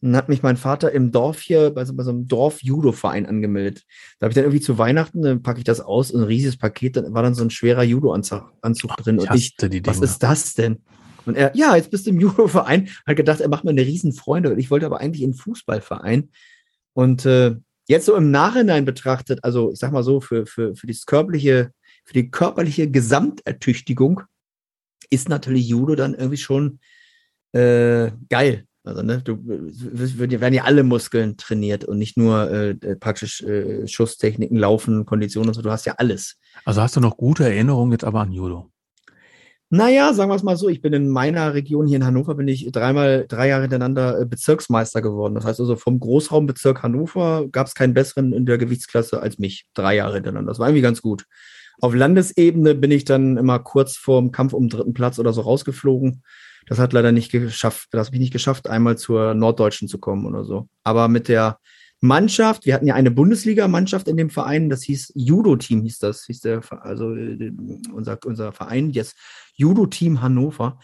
Und dann hat mich mein Vater im Dorf hier bei so, bei so einem Dorf-Judo-Verein angemeldet. Da habe ich dann irgendwie zu Weihnachten, dann packe ich das aus, ein riesiges Paket, dann war dann so ein schwerer Judo-Anzug Anzug drin. Ich Und ich, was ist das denn? Und er, ja, jetzt bist du im Judo-Verein. Hat gedacht, er macht mir eine riesen Freunde. Und ich wollte aber eigentlich in den Fußballverein. Und äh, Jetzt so im Nachhinein betrachtet, also ich sag mal so, für, für, für das körperliche, für die körperliche Gesamtertüchtigung ist natürlich Judo dann irgendwie schon äh, geil. Also, ne, du werden ja alle Muskeln trainiert und nicht nur äh, praktisch äh, Schusstechniken, Laufen, Konditionen und so. Du hast ja alles. Also hast du noch gute Erinnerungen jetzt aber an Judo? Naja, sagen wir es mal so, ich bin in meiner Region hier in Hannover, bin ich dreimal, drei Jahre hintereinander äh, Bezirksmeister geworden. Das heißt also, vom Großraumbezirk Hannover gab es keinen besseren in der Gewichtsklasse als mich. Drei Jahre hintereinander. Das war irgendwie ganz gut. Auf Landesebene bin ich dann immer kurz vorm Kampf um den dritten Platz oder so rausgeflogen. Das hat leider nicht geschafft, das habe ich nicht geschafft, einmal zur Norddeutschen zu kommen oder so. Aber mit der Mannschaft, wir hatten ja eine Bundesliga-Mannschaft in dem Verein, das hieß Judo-Team, hieß das, hieß der, also äh, unser, unser Verein, jetzt Judo-Team Hannover.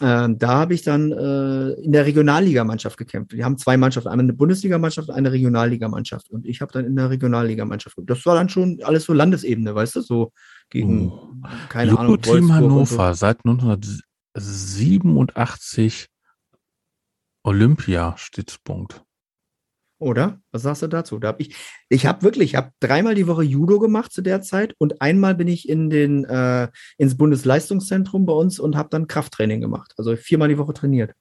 Äh, da habe ich dann äh, in der Regionalligamannschaft gekämpft. Wir haben zwei Mannschaften, einmal eine Bundesligamannschaft und eine Regionalligamannschaft. Und ich habe dann in der Regionalligamannschaft gekämpft. Das war dann schon alles so Landesebene, weißt du, so gegen, oh. keine Judo Ahnung. Team Hannover so. seit 1987 Olympiastützpunkt. Oder? Was sagst du dazu? Da hab ich ich habe wirklich, ich habe dreimal die Woche Judo gemacht zu der Zeit und einmal bin ich in den äh, ins Bundesleistungszentrum bei uns und habe dann Krafttraining gemacht. Also viermal die Woche trainiert.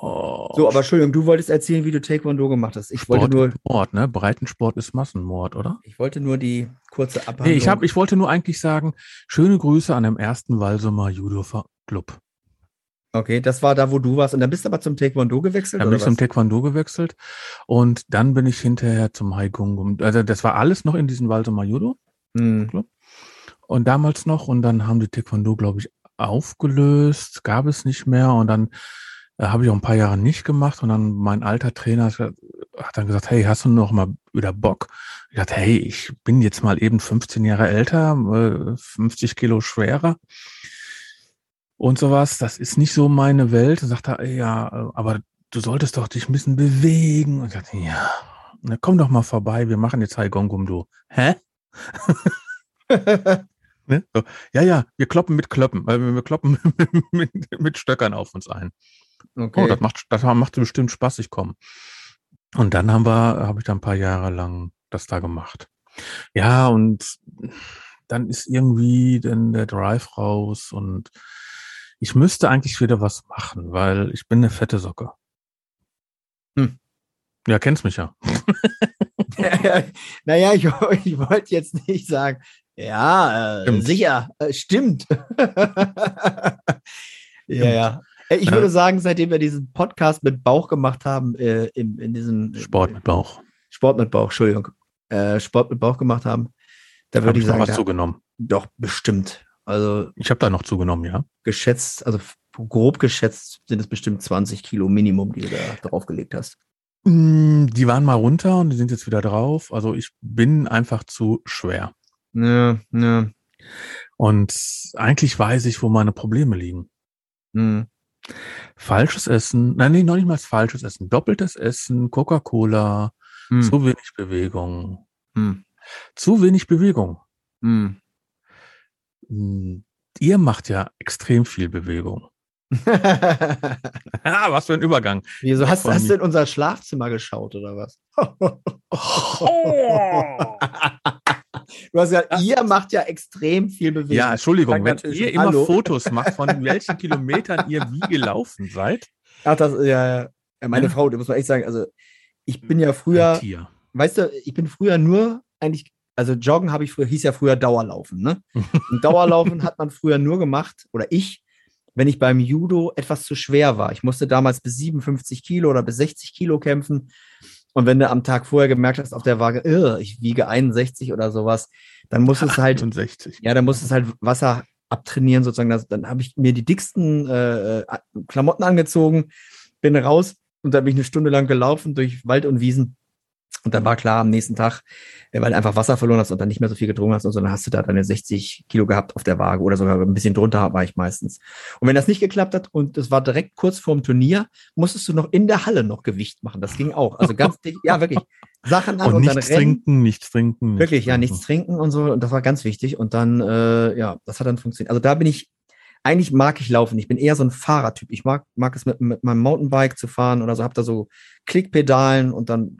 Oh. So, aber Entschuldigung, du wolltest erzählen, wie du Taekwondo gemacht hast. Ich Sport wollte nur Mord, ne? Breitensport ist Massenmord, oder? Ich wollte nur die kurze Abhandlung. Nee, ich habe ich wollte nur eigentlich sagen, schöne Grüße an dem ersten Walsumer Judo Club. Okay, das war da, wo du warst. Und dann bist du aber zum Taekwondo gewechselt? Dann bin ich zum Taekwondo gewechselt. Und dann bin ich hinterher zum Haigung. Also das war alles noch in diesem Walsumer Judo. Mhm. Und damals noch. Und dann haben die Taekwondo, glaube ich, aufgelöst. Gab es nicht mehr. Und dann habe ich auch ein paar Jahre nicht gemacht. Und dann mein alter Trainer hat dann gesagt, hey, hast du noch mal wieder Bock? Ich dachte, hey, ich bin jetzt mal eben 15 Jahre älter, 50 äh, Kilo schwerer und sowas. Das ist nicht so meine Welt. Und sagt er, ja, aber du solltest doch dich ein bisschen bewegen. Und ich dachte, ja, na, komm doch mal vorbei, wir machen jetzt Hai Gong du. Hä? ne? so, ja, ja, wir kloppen mit Klöppen, weil wir kloppen mit, mit, Stöckern auf uns ein. Okay. Oh, das macht, das macht bestimmt Spaß, ich komme. Und dann haben wir, habe ich da ein paar Jahre lang das da gemacht. Ja, und dann ist irgendwie dann der Drive raus und ich müsste eigentlich wieder was machen, weil ich bin eine fette Socke. Hm. Ja, kennst mich ja. naja, ich, ich wollte jetzt nicht sagen, ja, äh, sicher, äh, stimmt. ja, ja. Äh, ich würde sagen, seitdem wir diesen Podcast mit Bauch gemacht haben, äh, in, in diesem Sport mit Bauch. Sport mit Bauch, Entschuldigung. Äh, Sport mit Bauch gemacht haben, da würde ich sagen. was zugenommen. Doch, bestimmt. Also ich habe da noch zugenommen, ja. Geschätzt, also grob geschätzt sind es bestimmt 20 Kilo Minimum, die du da draufgelegt hast. Mm, die waren mal runter und die sind jetzt wieder drauf. Also ich bin einfach zu schwer. Ja, ja. Und eigentlich weiß ich, wo meine Probleme liegen. Mhm. Falsches Essen, nein, nee, noch nicht mal falsches Essen. Doppeltes Essen, Coca-Cola, mhm. zu wenig Bewegung. Mhm. Zu wenig Bewegung. Mhm. Hm, ihr macht ja extrem viel Bewegung. ah, was für ein Übergang. Wieso hast, hast du in unser Schlafzimmer geschaut oder was? du hast ja, ihr macht ja extrem viel Bewegung. Ja, Entschuldigung, wenn ihr immer Hallo. Fotos macht, von welchen Kilometern ihr wie gelaufen seid. Ach, das, ja, ja. Meine ja. Frau, da muss man echt sagen, also ich bin ja früher, weißt du, ich bin früher nur eigentlich also Joggen habe ich früher, hieß ja früher Dauerlaufen. Ne? Und Dauerlaufen hat man früher nur gemacht, oder ich, wenn ich beim Judo etwas zu schwer war. Ich musste damals bis 57 Kilo oder bis 60 Kilo kämpfen. Und wenn du am Tag vorher gemerkt hast auf der Waage, ich wiege 61 oder sowas, dann muss es halt, 68. ja, dann muss es halt Wasser abtrainieren sozusagen. Das, dann habe ich mir die dicksten äh, äh, Klamotten angezogen, bin raus und dann bin ich eine Stunde lang gelaufen durch Wald und Wiesen und dann war klar am nächsten Tag, äh, weil du einfach Wasser verloren hast und dann nicht mehr so viel getrunken hast und so, dann hast du da deine 60 Kilo gehabt auf der Waage oder sogar ein bisschen drunter war ich meistens. Und wenn das nicht geklappt hat und es war direkt kurz vorm Turnier, musstest du noch in der Halle noch Gewicht machen. Das ging auch. Also ganz ja, wirklich. Sachen an und, und nichts trinken, nichts trinken. Nichts wirklich, ja, nichts trinken und so. Und das war ganz wichtig. Und dann, äh, ja, das hat dann funktioniert. Also da bin ich eigentlich mag ich laufen. Ich bin eher so ein Fahrertyp. Ich mag, mag es mit, mit meinem Mountainbike zu fahren oder so. Hab da so Klickpedalen und dann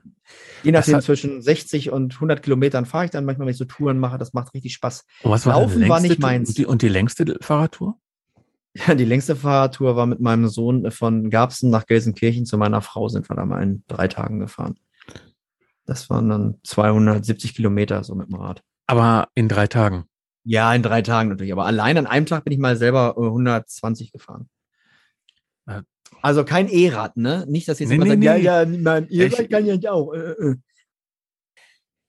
Je nachdem, hat- zwischen 60 und 100 Kilometern fahre ich dann manchmal, wenn ich so Touren mache. Das macht richtig Spaß. Und was war Laufen war nicht meins. Und die, und die längste Fahrradtour? Ja, die längste Fahrradtour war mit meinem Sohn von Garbsen nach Gelsenkirchen zu meiner Frau, sind wir da mal in drei Tagen gefahren. Das waren dann 270 Kilometer so mit dem Rad. Aber in drei Tagen. Ja, in drei Tagen natürlich. Aber allein an einem Tag bin ich mal selber äh, 120 gefahren. Ja. Also kein E-Rad, ne? Nicht, dass jetzt Nee, jemand nee, sagt, nee. ja, ja, mein E-Rad kann ja nicht auch. Äh, äh.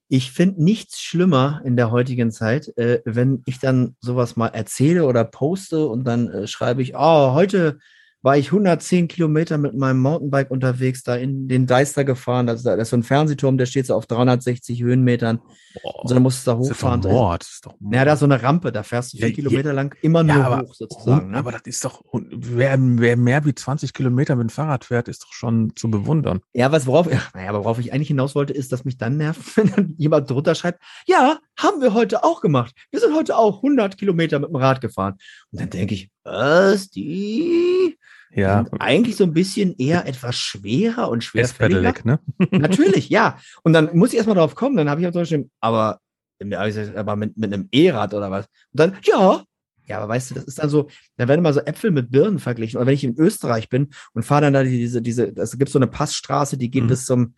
Ich finde nichts schlimmer in der heutigen Zeit, äh, wenn ich dann sowas mal erzähle oder poste und dann äh, schreibe ich, oh, heute war ich 110 Kilometer mit meinem Mountainbike unterwegs, da in den Deister gefahren. Das ist, da- das ist so ein Fernsehturm, der steht so auf 360 Höhenmetern. Boah, Und dann musst du da das ist doch hochfahren. Mord. Das ist doch Mord. Ja, da ist so eine Rampe, da fährst du vier Ja, Kilometer lang immer nur ja, aber hoch sozusagen. Ne? Aber das ist doch, wer, wer mehr wie 20 Kilometer mit dem Fahrrad fährt, ist doch schon zu bewundern. Ja, was worauf, ja, naja, aber worauf ich eigentlich hinaus wollte, ist, dass mich dann nervt, wenn dann jemand drunter schreibt, ja, haben wir heute auch gemacht. Wir sind heute auch 100 Kilometer mit dem Rad gefahren. Und dann denke ich, was, die Ja, sind eigentlich so ein bisschen eher etwas schwerer und schwerfälliger. Ne? Natürlich, ja. Und dann muss ich erstmal drauf kommen, dann habe ich auch so geschrieben, aber, ja, aber mit, mit einem E-Rad oder was? Und dann, ja. Ja, aber weißt du, das ist dann so, da werden mal so Äpfel mit Birnen verglichen. Oder wenn ich in Österreich bin und fahre dann da diese, diese, es gibt so eine Passstraße, die geht Mhm. bis zum,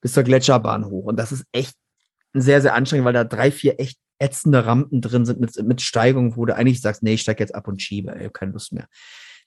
bis zur Gletscherbahn hoch. Und das ist echt sehr, sehr anstrengend, weil da drei, vier echt ätzende Rampen drin sind mit, mit Steigungen, wo du eigentlich sagst, nee, ich steig jetzt ab und schiebe, ich hab keine Lust mehr.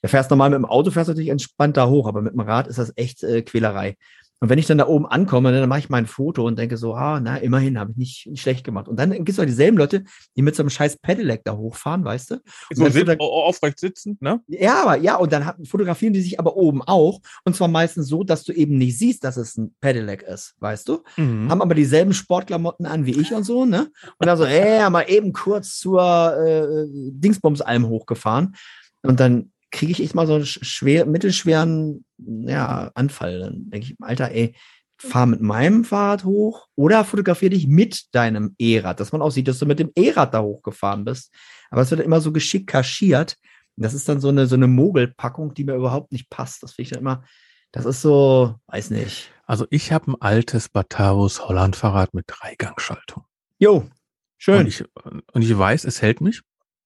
Da fährst normal mit dem Auto, fährst natürlich entspannt da hoch, aber mit dem Rad ist das echt äh, Quälerei. Und wenn ich dann da oben ankomme, dann mache ich mein Foto und denke so, ah, na, immerhin habe ich nicht, nicht schlecht gemacht. Und dann gibt es auch dieselben Leute, die mit so einem scheiß Pedelec da hochfahren, weißt du? So sit, aufrecht sitzend, ne? Ja, aber ja, und dann fotografieren die sich aber oben auch. Und zwar meistens so, dass du eben nicht siehst, dass es ein Pedelec ist, weißt du? Mhm. Haben aber dieselben Sportklamotten an wie ich und so, ne? Und dann so, ey, mal eben kurz zur äh, Dingsbumsalm hochgefahren. Und dann kriege ich echt mal so einen sch- schwer, mittelschweren ja, Anfall. Dann denke ich, Alter, ey, fahr mit meinem Fahrrad hoch oder fotografiere dich mit deinem E-Rad, dass man auch sieht, dass du mit dem E-Rad da hochgefahren bist. Aber es wird immer so geschickt kaschiert. Das ist dann so eine, so eine Mogelpackung, die mir überhaupt nicht passt. Das finde ich dann immer, das ist so, weiß nicht. Also ich habe ein altes Batavus Holland-Fahrrad mit Dreigangschaltung. Jo, schön. Und ich, und ich weiß, es hält mich.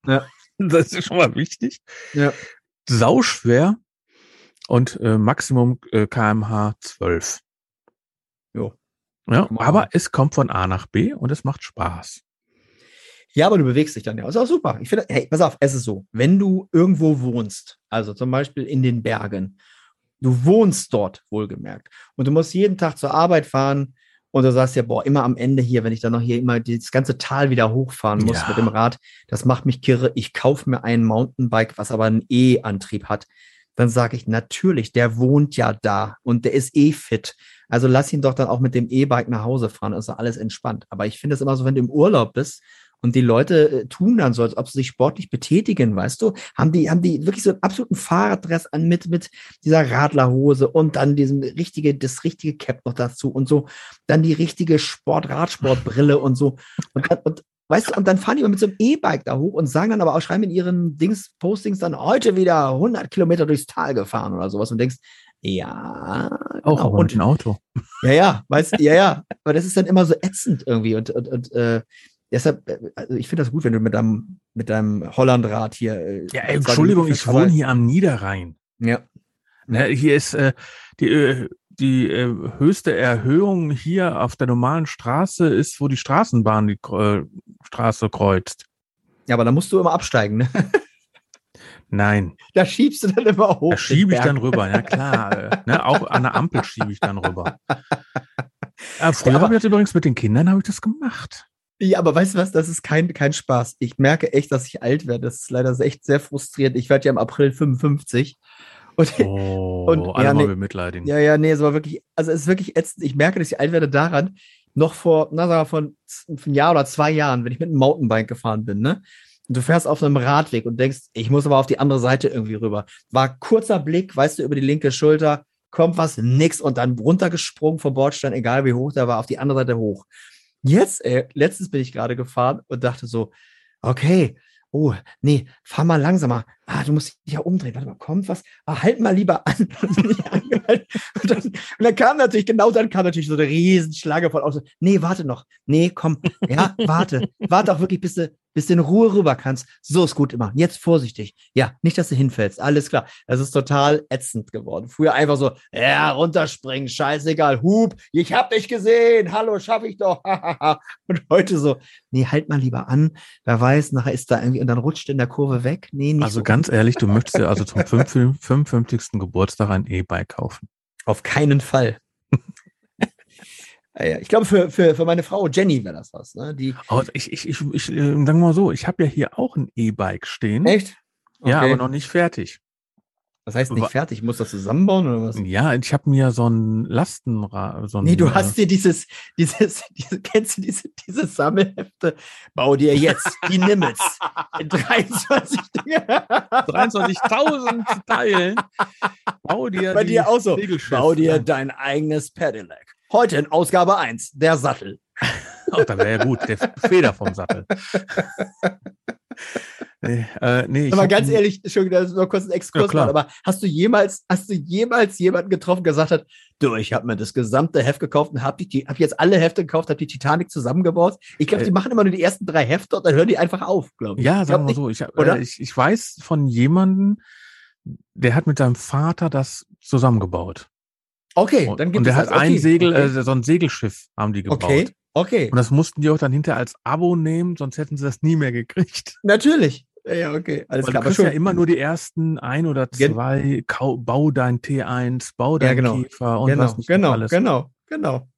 Ja. Das ist schon mal wichtig. Ja. Sauschwer und äh, Maximum äh, kmh 12. Jo. Ja, aber es kommt von A nach B und es macht Spaß. Ja, aber du bewegst dich dann ja. Ist auch super. Ich finde, hey, pass auf, es ist so, wenn du irgendwo wohnst, also zum Beispiel in den Bergen, du wohnst dort, wohlgemerkt, und du musst jeden Tag zur Arbeit fahren und du sagst ja, boah, immer am Ende hier, wenn ich dann noch hier immer das ganze Tal wieder hochfahren muss Ja. mit dem Rad, das macht mich kirre. Ich kaufe mir ein Mountainbike, was aber einen E-Antrieb hat. Dann sage ich, natürlich, der wohnt ja da und der ist eh fit. Also lass ihn doch dann auch mit dem E-Bike nach Hause fahren, ist doch alles entspannt. Aber ich finde es immer so, wenn du im Urlaub bist und die Leute äh, tun dann so, als ob sie sich sportlich betätigen, weißt du, haben die, haben die wirklich so einen absoluten Fahrraddress an mit, mit dieser Radlerhose und dann diesem richtige, das richtige Cap noch dazu und so, dann die richtige Sport, Radsportbrille und so. Und, dann, und weißt du, und dann fahren die mit so einem E-Bike da hoch und sagen dann aber auch, schreiben in ihren Dings, Postings dann heute wieder 100 Kilometer durchs Tal gefahren oder sowas und denkst, ja, Auch genau. und dem Auto. ja, ja, weißt du, ja, ja. Aber das ist dann immer so ätzend irgendwie. Und, und, und äh, deshalb, äh, also ich finde das gut, wenn du mit deinem, mit deinem Hollandrad hier. Äh, Ja, zwei Entschuldigung, ich wohne hier am Niederrhein. Ja. Ne, hier ist äh, die, äh, die äh, höchste Erhöhung hier auf der normalen Straße ist, wo die Straßenbahn die äh, Straße kreuzt. ja, aber da musst du immer absteigen, ne? Nein, Da schiebst du dann immer hoch. da schiebe ich dann rüber, ja klar. äh, ne, auch an der Ampel schiebe ich dann rüber. Äh, früher Ja, habe ich das übrigens mit den Kindern habe ich das gemacht. Ja, aber weißt du was? Das ist kein, kein Spaß. Ich merke echt, dass ich alt werde. Das ist leider echt sehr frustrierend. Ich werde ja im April 55. Und Oh, Und- alle ja, nee. bemitleidigen. Ja, ja, nee, es war wirklich, also es ist wirklich ätzend. Ich merke, dass ich alt werde daran, noch vor, na, sagen wir, von z- ein Jahr oder zwei Jahren, wenn ich mit einem Mountainbike gefahren bin, ne? Und du fährst auf einem Radweg und denkst, ich muss aber auf die andere Seite irgendwie rüber. War kurzer Blick, weißt du, über die linke Schulter, kommt was, nix und dann runtergesprungen vom Bordstein, egal wie hoch der war, auf die andere Seite hoch. Jetzt, ey, letztens bin ich gerade gefahren und dachte so, okay, oh, nee, fahr mal langsamer. Ah, du musst dich ja umdrehen. Warte mal, kommt was? Ah, halt mal lieber an. und, dann, und dann kam natürlich, genau dann kam natürlich so eine Riesenschlange von Autos. Nee, warte noch. Nee, komm. Ja, warte. warte auch wirklich, bis du, bis du in Ruhe rüber kannst. So ist gut immer. Jetzt vorsichtig. Ja, nicht, dass du hinfällst. Alles klar. Das ist total ätzend geworden. Früher einfach so, ja, runterspringen, scheißegal. Hub, ich hab dich gesehen. Hallo, schaff ich doch. und heute so, nee, halt mal lieber an. Wer weiß, nachher ist da irgendwie, und dann rutscht in der Kurve weg. Nee, nicht Also so. ganz ehrlich, du möchtest dir also zum 55. Geburtstag ein E-Bike kaufen. Auf keinen Fall. Ja, ja. Ich glaube, für, für, für meine Frau Jenny wäre das was. Ne? Die, Aber ich, ich, ich, ich äh, mal so, ich habe ja hier auch ein E-Bike stehen. echt? Ja, Okay. aber noch nicht fertig. Das heißt nicht fertig, muss das zusammenbauen oder was? Ja, ich habe mir so ein Lastenrad, so Nee, du hast dir dieses, dieses, diese, kennst du diese, diese Sammelhefte? Bau dir jetzt die Nimmels in 23 Dinge. 23.000 Teilen. Bau dir Bei dir auch so. Bau dir dein eigenes Pedelec. Heute in Ausgabe 1, der Sattel. Oh, da wäre ja gut, der Feder vom Sattel. nee, äh, nee, Aber ganz ehrlich, schon das ist nur kurz ein Exkurs, Ja, aber hast du jemals, hast du jemals jemanden getroffen, der gesagt hat, du, ich habe mir das gesamte Heft gekauft und habe hab jetzt alle Hefte gekauft, habe die Titanic zusammengebaut. Ich glaube, Äh. die machen immer nur die ersten drei Hefte und dann hören die einfach auf, glaube ich. Ja, sagen wir mal so. Ich, hab- oder? äh, ich, ich weiß von jemandem, der hat mit seinem Vater das zusammengebaut. Okay, Und, dann gibt und der es hat das. ein okay. Segel, okay. äh, so ein Segelschiff haben die gebaut. okay, okay. Und das mussten die auch dann hinterher als Abo nehmen, sonst hätten sie das nie mehr gekriegt. Natürlich. Ja, Ja, okay. Alles klar. du kriegst ja immer nur die ersten ein oder zwei, kau, bau dein T1, bau dein Ja, genau. Käfer und genau, was nicht genau, alles. genau, genau.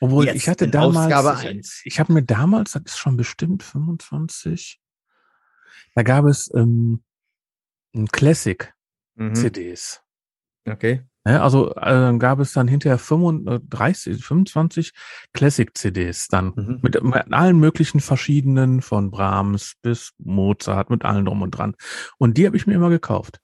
Obwohl Jetzt ich hatte damals, ich, habe mir damals, das ist schon bestimmt 25, da gab es ähm, ein Classic Mhm. CDs. Okay. Ja, also äh, gab es dann hinterher 35, 25 Classic-CDs dann Mhm. mit, mit allen möglichen verschiedenen, von Brahms bis Mozart, mit allen drum und dran. Und die habe ich mir immer gekauft.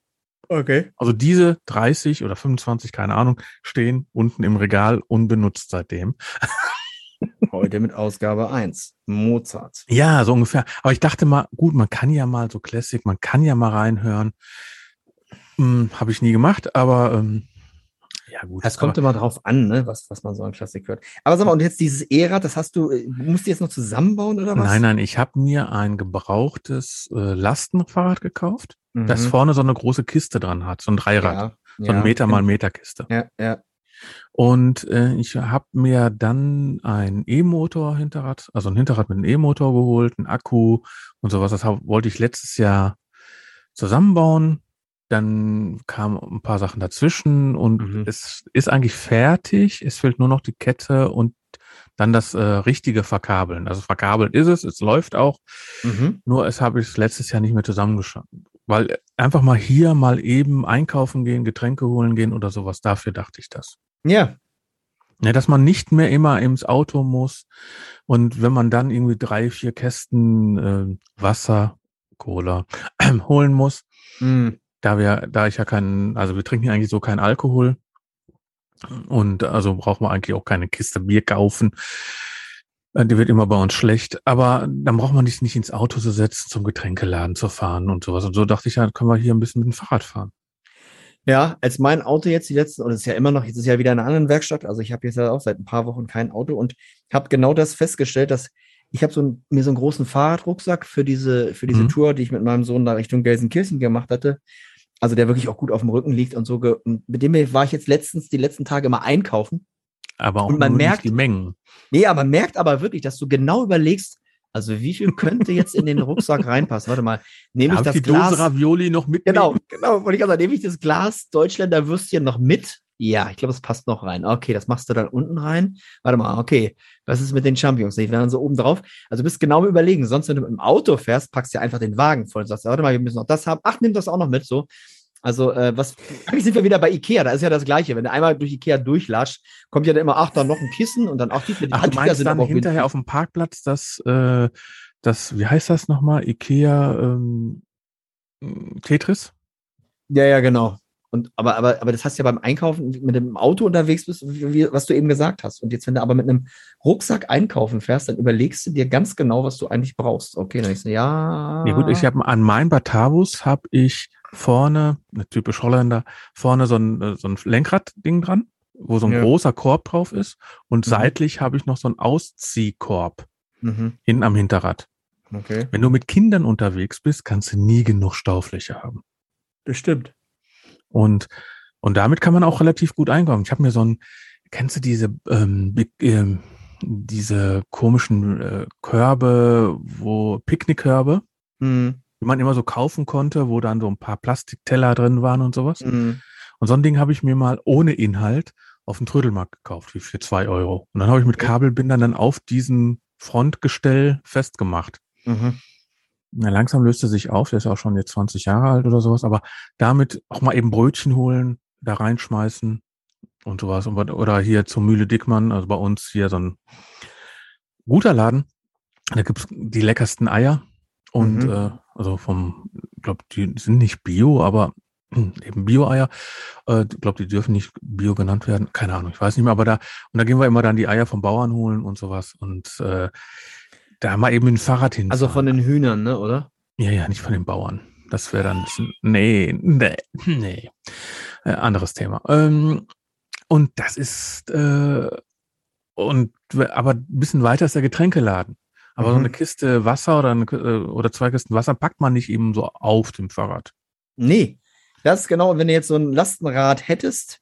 Okay. Also diese 30 oder 25, keine Ahnung, stehen unten im Regal unbenutzt seitdem. Heute mit Ausgabe 1. Mozart. Ja, so ungefähr. Aber ich dachte mal, gut, man kann ja mal so Classic, man kann ja mal reinhören. Hm, habe ich nie gemacht, aber ähm, ja gut. Es kommt immer drauf an, ne, was, was man so an Klassik hört. Aber sag mal, und jetzt dieses E-Rad, das hast du, äh, musst du jetzt noch zusammenbauen oder was? Nein, nein, ich habe mir ein gebrauchtes äh, Lastenfahrrad gekauft, Mhm. das vorne so eine große Kiste dran hat, so ein Dreirad, ja, so ein ja, Meter mal Meter Kiste. Ja, ja. Und äh, ich habe mir dann ein E-Motor Hinterrad, also ein Hinterrad mit einem E-Motor geholt, einen Akku und sowas. Das hab, wollte ich letztes Jahr zusammenbauen. Dann kamen ein paar Sachen dazwischen und Mhm. es ist eigentlich fertig. Es fehlt nur noch die Kette und dann das äh, richtige Verkabeln. Also verkabelt ist es, es läuft auch. Mhm. Nur es habe ich letztes Jahr nicht mehr zusammengeschaut. Weil einfach mal hier mal eben einkaufen gehen, Getränke holen gehen oder sowas, dafür dachte ich das. Ja, Ja, dass man nicht mehr immer ins Auto muss und wenn man dann irgendwie drei, vier Kästen äh, Wasser, Cola holen muss, Mhm. Da wir, da ich ja keinen, also wir trinken ja eigentlich so keinen Alkohol und also brauchen wir eigentlich auch keine Kiste Bier kaufen. Äh, Die wird immer bei uns schlecht, aber dann braucht man sich nicht ins Auto zu setzen, zum Getränkeladen zu fahren und sowas. Und so dachte ich, ja, können wir hier ein bisschen mit dem Fahrrad fahren. Ja, als mein Auto jetzt die letzten, und es ist ja immer noch, jetzt ist ja wieder in einer anderen Werkstatt, also ich habe jetzt ja auch seit ein paar Wochen kein Auto und habe genau das festgestellt, dass ich habe so ein, mir so einen großen Fahrradrucksack für diese, für diese Mhm. Tour, die ich mit meinem Sohn da Richtung Gelsenkirchen gemacht hatte, also der wirklich auch gut auf dem Rücken liegt und so. Und mit dem war ich jetzt letztens die letzten Tage mal einkaufen. Aber auch Und man merkt- die Mengen. Nee, aber man merkt aber wirklich, dass du genau überlegst, also wie viel könnte jetzt in den Rucksack reinpassen? Warte mal, nehme ich das die Glas? Dose Ravioli noch mitnehmen? Genau, genau. Wollte ich sagen, nehme ich das Glas Deutschländer Würstchen noch mit? Ja, ich glaube, es passt noch rein. Okay, das machst du dann unten rein. Warte mal, okay. Was ist mit den Champignons? Die werden so oben drauf. Also du bist genau überlegen. Sonst, wenn du mit dem Auto fährst, packst du ja einfach den Wagen voll und sagst, warte mal, wir müssen noch das haben. Ach, nimm das auch noch mit, so. Also, äh, was, eigentlich sind wir wieder bei Ikea, da ist ja das Gleiche. Wenn du einmal durch Ikea durchlatscht, kommt ja dann immer, ach, dann noch ein Kissen und dann auch die, die Ach, du meinst dann auch hinterher auf dem Parkplatz das, äh, das, wie heißt das nochmal? Ikea ähm, Tetris? Ja, ja, genau. Und, aber, aber, aber das hast du ja beim Einkaufen mit dem Auto unterwegs bist, wie, was du eben gesagt hast. Und jetzt, wenn du aber mit einem Rucksack einkaufen fährst, dann überlegst du dir ganz genau, was du eigentlich brauchst. Okay, dann ich so, ja. Ja gut, ich habe an meinem Batavus habe ich vorne, eine typisch Holländer, vorne so ein, so ein Lenkradding dran, wo so ein Ja. großer Korb drauf ist. Und Mhm. seitlich habe ich noch so einen Ausziehkorb Mhm. hinten am Hinterrad. Okay. Wenn du mit Kindern unterwegs bist, kannst du nie genug Staufläche haben. Das stimmt. Und, und damit kann man auch relativ gut einkaufen. Ich habe mir so ein, kennst du diese, ähm, ähm, diese komischen äh, Körbe, wo Picknickkörbe, Mhm. die man immer so kaufen konnte, wo dann so ein paar Plastikteller drin waren und sowas. Mhm. Und so ein Ding habe ich mir mal ohne Inhalt auf dem Trödelmarkt gekauft, wie für zwei Euro. Und dann habe ich mit. Kabelbindern dann auf diesen Frontgestell festgemacht. Mhm. Na, langsam löst er sich auf, der ist auch schon jetzt 20 Jahre alt oder sowas, aber damit auch mal eben Brötchen holen, da reinschmeißen und sowas. Oder hier zur Mühle Dickmann, also bei uns hier so ein guter Laden. Da gibt's die leckersten Eier. Und Mhm. äh, also vom, ich glaube, die sind nicht Bio, aber eben Bio-Eier. Äh, Ich glaube, die dürfen nicht Bio genannt werden. Keine Ahnung, ich weiß nicht mehr. Aber da, und da gehen wir immer dann die Eier vom Bauern holen und sowas. Und äh, da mal eben dem Fahrrad hin. Also von den Hühnern, ne, oder? Ja, ja, nicht von den Bauern. Das wäre dann ein bisschen, nee, nee, nee. Äh, anderes Thema. Ähm, und das ist, äh, und, aber ein bisschen weiter ist der Getränkeladen. Aber so Mhm. eine Kiste Wasser oder, eine, äh, oder zwei Kisten Wasser packt man nicht eben so auf dem Fahrrad. Nee. Das ist genau, wenn du jetzt so ein Lastenrad hättest,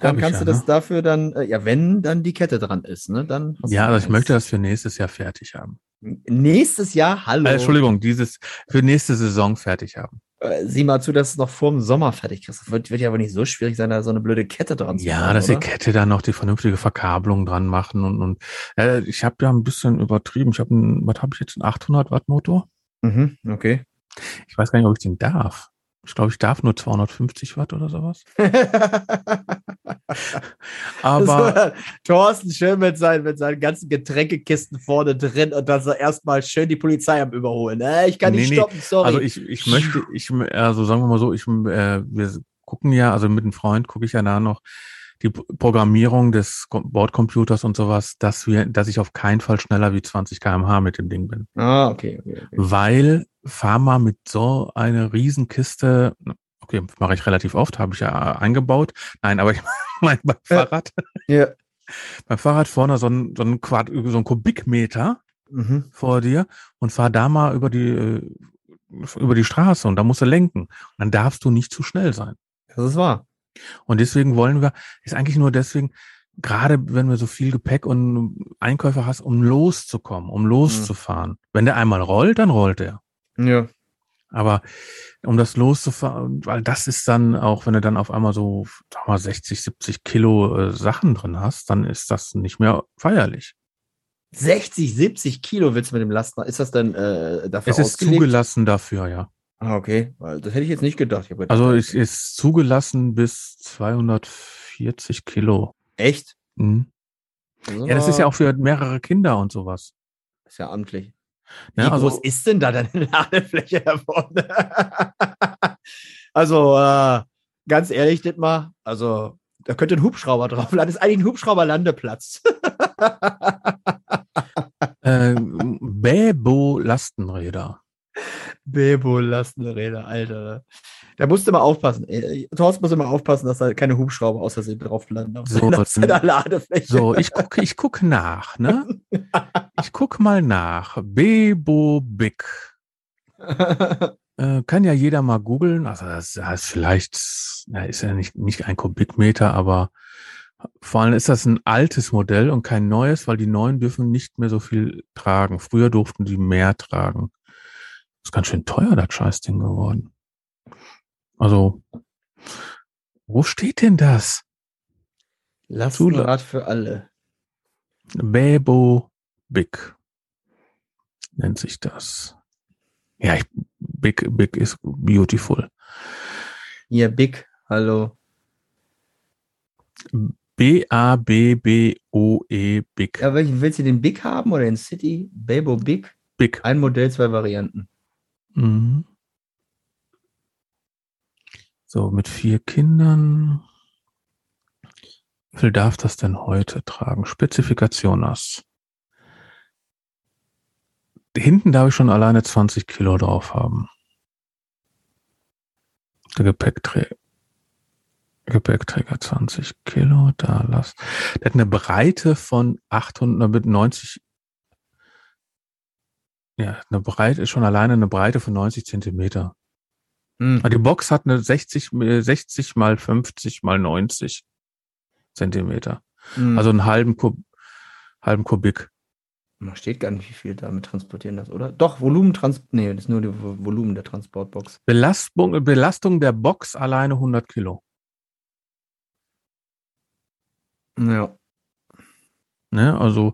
dann Hab kannst ja, du das ne? dafür dann, äh, ja, wenn dann die Kette dran ist, ne? Dann Ja, also ich möchte das für nächstes Jahr fertig haben. Nächstes Jahr, hallo. Äh, Entschuldigung, dieses für nächste Saison fertig haben. Äh, Sieh mal zu, dass es noch vor dem Sommer fertig kriegst. Wird, wird ja aber nicht so schwierig sein, da so eine blöde Kette dran zu Ja, machen, dass die oder? Kette dann noch die vernünftige Verkabelung dran machen und, und äh, ich habe ja ein bisschen übertrieben. Ich habe ein, was habe ich jetzt, einen 800 Watt Motor? Mhm, okay. Ich weiß gar nicht, ob ich den darf. Ich glaube, ich darf nur 250 Watt oder sowas. Aber war Thorsten schön mit seinen, mit seinen ganzen Getränkekisten vorne drin und dann so erstmal schön die Polizei am Überholen. Äh, ich kann nicht nee. stoppen, sorry. also ich, ich möchte, ich, also sagen wir mal so, ich, äh, wir gucken ja, also mit einem Freund gucke ich ja da noch die Programmierung des Bordcomputers und sowas, dass wir, dass ich auf keinen Fall schneller wie 20 km/h mit dem Ding bin. ah, okay, okay, okay. weil fahr mal mit so einer Riesenkiste, okay, mache ich relativ oft, habe ich ja eingebaut. Nein, aber ich meine beim Fahrrad, Ja. beim Fahrrad vorne so ein, so ein Quad, so ein Kubikmeter Mhm. vor dir und fahr da mal über die, äh, über die Straße und da musst du lenken. Und dann darfst du nicht zu schnell sein. Das ist wahr. Und deswegen wollen wir, ist eigentlich nur deswegen, gerade wenn wir so viel Gepäck und Einkäufe hast, um loszukommen, um loszufahren. Wenn der einmal rollt, dann rollt er. Ja. Aber um das loszufahren, weil das ist dann auch, wenn du dann auf einmal so sag mal 60, 70 Kilo äh, Sachen drin hast, dann ist das nicht mehr feierlich. 60, 70 Kilo willst du mit dem Laster. Ist das denn äh, dafür Es ist ausgelegt? zugelassen dafür, ja. Ah, okay. Weil Das hätte ich jetzt nicht gedacht. Ich gedacht, Also es ist zugelassen bis 240 Kilo. Echt? Mhm. Ja, das ist ja auch für mehrere Kinder und sowas. Ist ja amtlich. Wie Ja, also, groß ist denn da deine Ladefläche davon? also, äh, ganz ehrlich, Dittmar, also, da könnte ein Hubschrauber drauf landen. Das ist eigentlich ein Hubschrauberlandeplatz. äh, Bäbo Bebo Lastenräder, Alter. Da musst du mal aufpassen. Äh, Thorsten muss immer aufpassen, dass da keine Hubschrauber aus Versehen drauf landen. Auf So, seiner- Ladefläche. So, ich gucke, ich guck nach, ne? Ich guck mal nach. Bebo Big. Äh, kann ja jeder mal googeln. Also das, das ist vielleicht, ja, ist ja nicht, nicht ein Kubikmeter, aber vor allem ist das ein altes Modell und kein neues, weil die neuen dürfen nicht mehr so viel tragen. Früher durften die mehr tragen. Ist ganz schön teuer, das Scheißding geworden. Also, wo steht denn das? Lastenrad für alle. Bebo Big nennt sich das. Ja, ich, Big, Big is beautiful. Hier, Big, hallo. B-A-B-B-O-E Big. Ja, welchen willst du den Big haben oder den City? Bebo Big? Big. Ein Modell, zwei Varianten. Mhm. So, mit vier Kindern. Wie viel darf das denn heute tragen? Spezifikation hast. Hinten darf ich schon alleine 20 Kilo drauf haben. Der Gepäckträger. Gepäckträger 20 Kilo, da lass. Der hat eine Breite von 890, ja, eine Breite, ist schon alleine eine Breite von 90 Zentimeter. Hm. Die Box hat eine 60, 60 mal 50 mal 90 Zentimeter. Hm. Also einen halben Kub, halben Kubik. Da steht gar nicht, wie viel damit transportieren das, oder? Doch, Volumentrans... Nee, das ist nur die Vo- Volumen der Transportbox. Belastung, Belastung der Box alleine 100 Kilo. Ja. Ne? Also,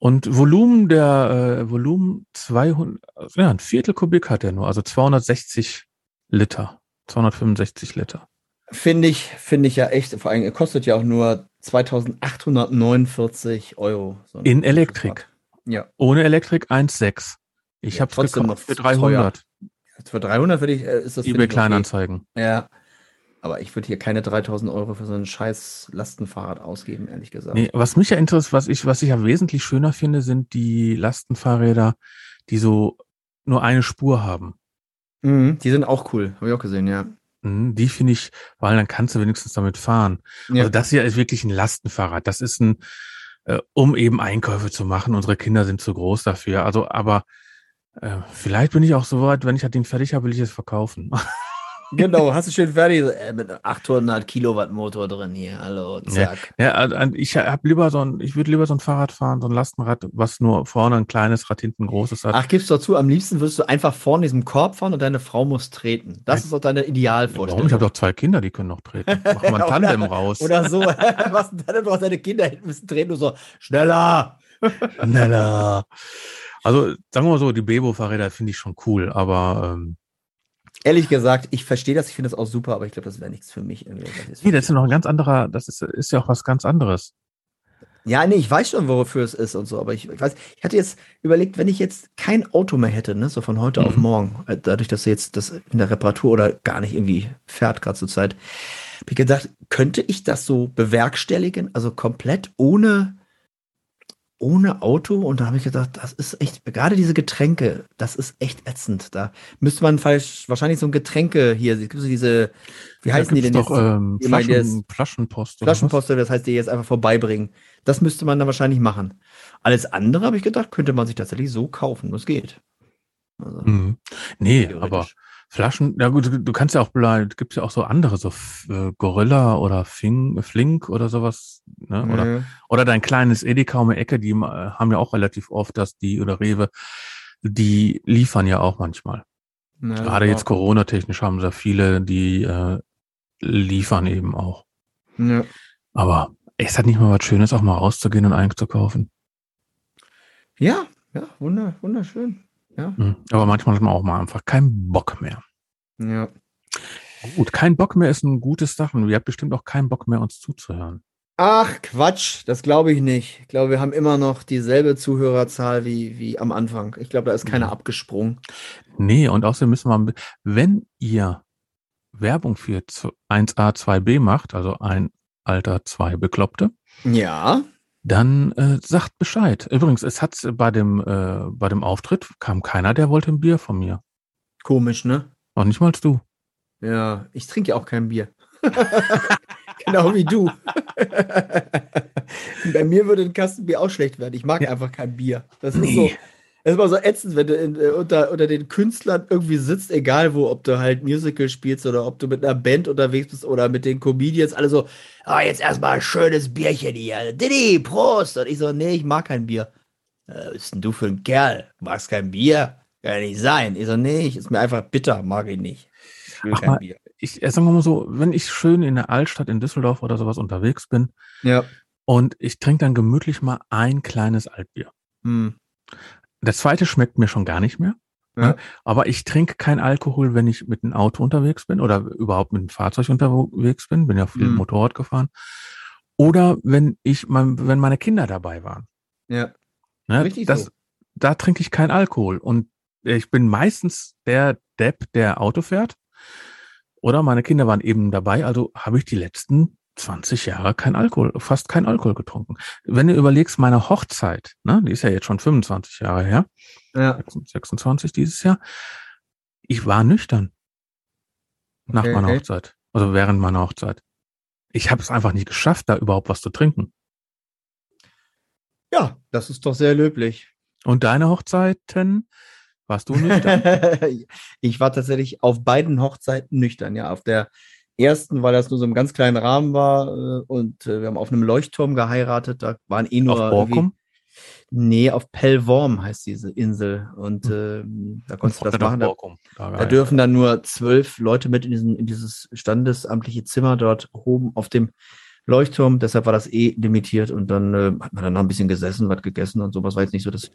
und Volumen der, äh, Volumen 200, ja, ein Viertel Kubik hat er nur, also 260 Liter. 265 Liter. Finde ich, finde ich ja echt, vor allem, er kostet ja auch nur 2849 Euro. so In Elektrik. Ja. Ohne Elektrik 1,6. Ich Ja, habe gekauft für noch 300. Für 300 würde ich, äh, ist das eBay ich okay. Kleinanzeigen. Ja. Aber ich würde hier keine 3000 Euro für so ein scheiß Lastenfahrrad ausgeben, ehrlich gesagt. Nee, was mich ja interessiert, was ich, was ich ja wesentlich schöner finde, sind die Lastenfahrräder, die so nur eine Spur haben. Mhm, die sind auch cool, habe ich auch gesehen, ja. Mhm, Die finde ich, weil dann kannst du wenigstens damit fahren. ja. Also das hier ist wirklich ein Lastenfahrrad. Das ist ein, äh, um eben Einkäufe zu machen. Unsere Kinder sind zu groß dafür. Also, aber äh, vielleicht bin ich auch so weit, wenn ich das Ding fertig habe, will ich es verkaufen. genau, hast du schön fertig, äh, mit einem 800 Kilowatt Motor drin hier, hallo, zack. ja, also, ich habe lieber so ein, ich würde lieber so ein Fahrrad fahren, so ein Lastenrad, was nur vorne ein kleines Rad, hinten ein großes hat. Ach, gib's doch zu, am liebsten würdest du einfach vorne diesem Korb fahren und deine Frau muss treten. Das ist doch deine Idealvorstellung. Warum? Ich habe doch zwei Kinder, die können noch treten. Mach mal ein Tandem raus. Oder so. Was denn dann? Du hast deine Kinder hinten müssen drehen und so, schneller. Schneller. Also sagen wir mal so, die Bebo-Fahrräder finde ich schon cool, aber ähm, Ehrlich gesagt, ich verstehe das, ich finde das auch super, aber ich glaube, das wäre nichts für mich. irgendwie. Das nee, das ist ja noch ein ganz anderer, das ist, ist ja auch was ganz anderes. Ja, nee, ich weiß schon, wofür es ist und so, aber ich, ich weiß, ich hatte jetzt überlegt, wenn ich jetzt kein Auto mehr hätte, ne, so von heute auf Mhm. morgen, äh, dadurch, dass jetzt das in der Reparatur oder gar nicht irgendwie fährt gerade zur Zeit, habe ich gedacht, könnte ich das so bewerkstelligen, also komplett ohne ohne Auto und da habe ich gedacht, das ist echt, gerade diese Getränke, das ist echt ätzend. Da müsste man falsch, wahrscheinlich so ein Getränke hier, so diese, wie heißen die denn gibt's jetzt? doch ähm, Flaschen, Flaschenpost. oder was? Flaschenpost, das heißt, die jetzt einfach vorbeibringen. Das müsste man dann wahrscheinlich machen. Alles andere, habe ich gedacht, könnte man sich tatsächlich so kaufen. Das geht. Also, Mhm. Nee, aber Flaschen, ja gut, du- kannst ja auch, gibt ja auch so andere, so äh, Gorilla oder Fing, Flink oder sowas, ne? Oder, Ja. oder dein kleines Edeka um die Ecke, die äh, haben ja auch relativ oft, dass die oder Rewe, die liefern ja auch manchmal. Ja, Gerade jetzt Corona-technisch haben sie viele, die äh, liefern eben auch. Ja. Aber es hat nicht mal was Schönes, auch mal rauszugehen und einzukaufen. ja, ja, wunder, wunderschön. Ja. Mhm. Aber manchmal hat man auch mal einfach keinen Bock mehr. ja. Gut, kein Bock mehr ist ein gutes Sachen. Ihr habt bestimmt auch keinen Bock mehr, uns zuzuhören. Ach, Quatsch, das glaube ich nicht. Ich glaube, wir haben immer noch dieselbe Zuhörerzahl wie, wie am Anfang. Ich glaube, da ist keiner Mhm. abgesprungen. Nee, und außerdem müssen wir, wenn ihr Werbung für zu- 1a, 2b macht, also ein Alter, zwei Bekloppte, Ja. Dann äh, sagt Bescheid. Übrigens, es hat bei dem, äh, bei dem Auftritt kam keiner, der wollte ein Bier von mir. Komisch, ne? Auch nicht mal du. Ja, ich trinke ja auch kein Bier. genau wie du. Bei mir würde ein Kasten Bier auch schlecht werden. Ich mag Ja. einfach kein Bier. Das ist Nee. so. Das ist mal so ätzend, wenn du in, äh, unter, unter den Künstlern irgendwie sitzt, egal wo, ob du halt Musical spielst oder ob du mit einer Band unterwegs bist oder mit den Comedians, alle so, ah, jetzt erstmal ein schönes Bierchen hier. Diddy, Prost! Und ich so, nee, ich mag kein Bier. Äh, was bist denn du für ein Kerl? Magst kein Bier? Kann ja nicht sein. Ich so, nee, ich, ist mir einfach bitter, mag ich nicht. Ich will Ach kein mal, Bier. Ich sagen wir mal so, wenn ich schön in der Altstadt in Düsseldorf oder sowas unterwegs bin Ja. und ich trinke dann gemütlich mal ein kleines Altbier. Hm. Das zweite schmeckt mir schon gar nicht mehr. Ja. Ne? Aber ich trinke kein Alkohol, wenn ich mit einem Auto unterwegs bin oder überhaupt mit einem Fahrzeug unterwegs bin. Bin ja viel Mhm. Motorrad gefahren. Oder wenn ich, mein, wenn meine Kinder dabei waren. Ja. Ne? Richtig das, so. Da trinke ich kein Alkohol. Und ich bin meistens der Depp, der Auto fährt. Oder meine Kinder waren eben dabei, also habe ich die letzten 20 Jahre kein Alkohol, fast kein Alkohol getrunken. Wenn du überlegst, meine Hochzeit, ne, die ist ja jetzt schon 25 Jahre her, ja. 26 dieses Jahr, ich war nüchtern nach okay, meiner okay. Hochzeit, also während meiner Hochzeit. Ich habe es einfach nicht geschafft, da überhaupt was zu trinken. Ja, das ist doch sehr löblich. Und deine Hochzeiten? Warst du nüchtern? ich war tatsächlich auf beiden Hochzeiten nüchtern, ja. Auf der ersten, weil das nur so im ganz kleinen Rahmen war äh, und äh, wir haben auf einem Leuchtturm geheiratet, da waren eh nur. Auf Borkum? Nee, auf Pellworm heißt diese Insel. Und äh, da konntest du das machen. Da, da, dürfen dann nur zwölf Leute mit in, diesen, in dieses standesamtliche Zimmer dort oben auf dem Leuchtturm. Deshalb war das eh limitiert. Und dann äh, hat man dann noch ein bisschen gesessen, was gegessen und sowas. War jetzt nicht so das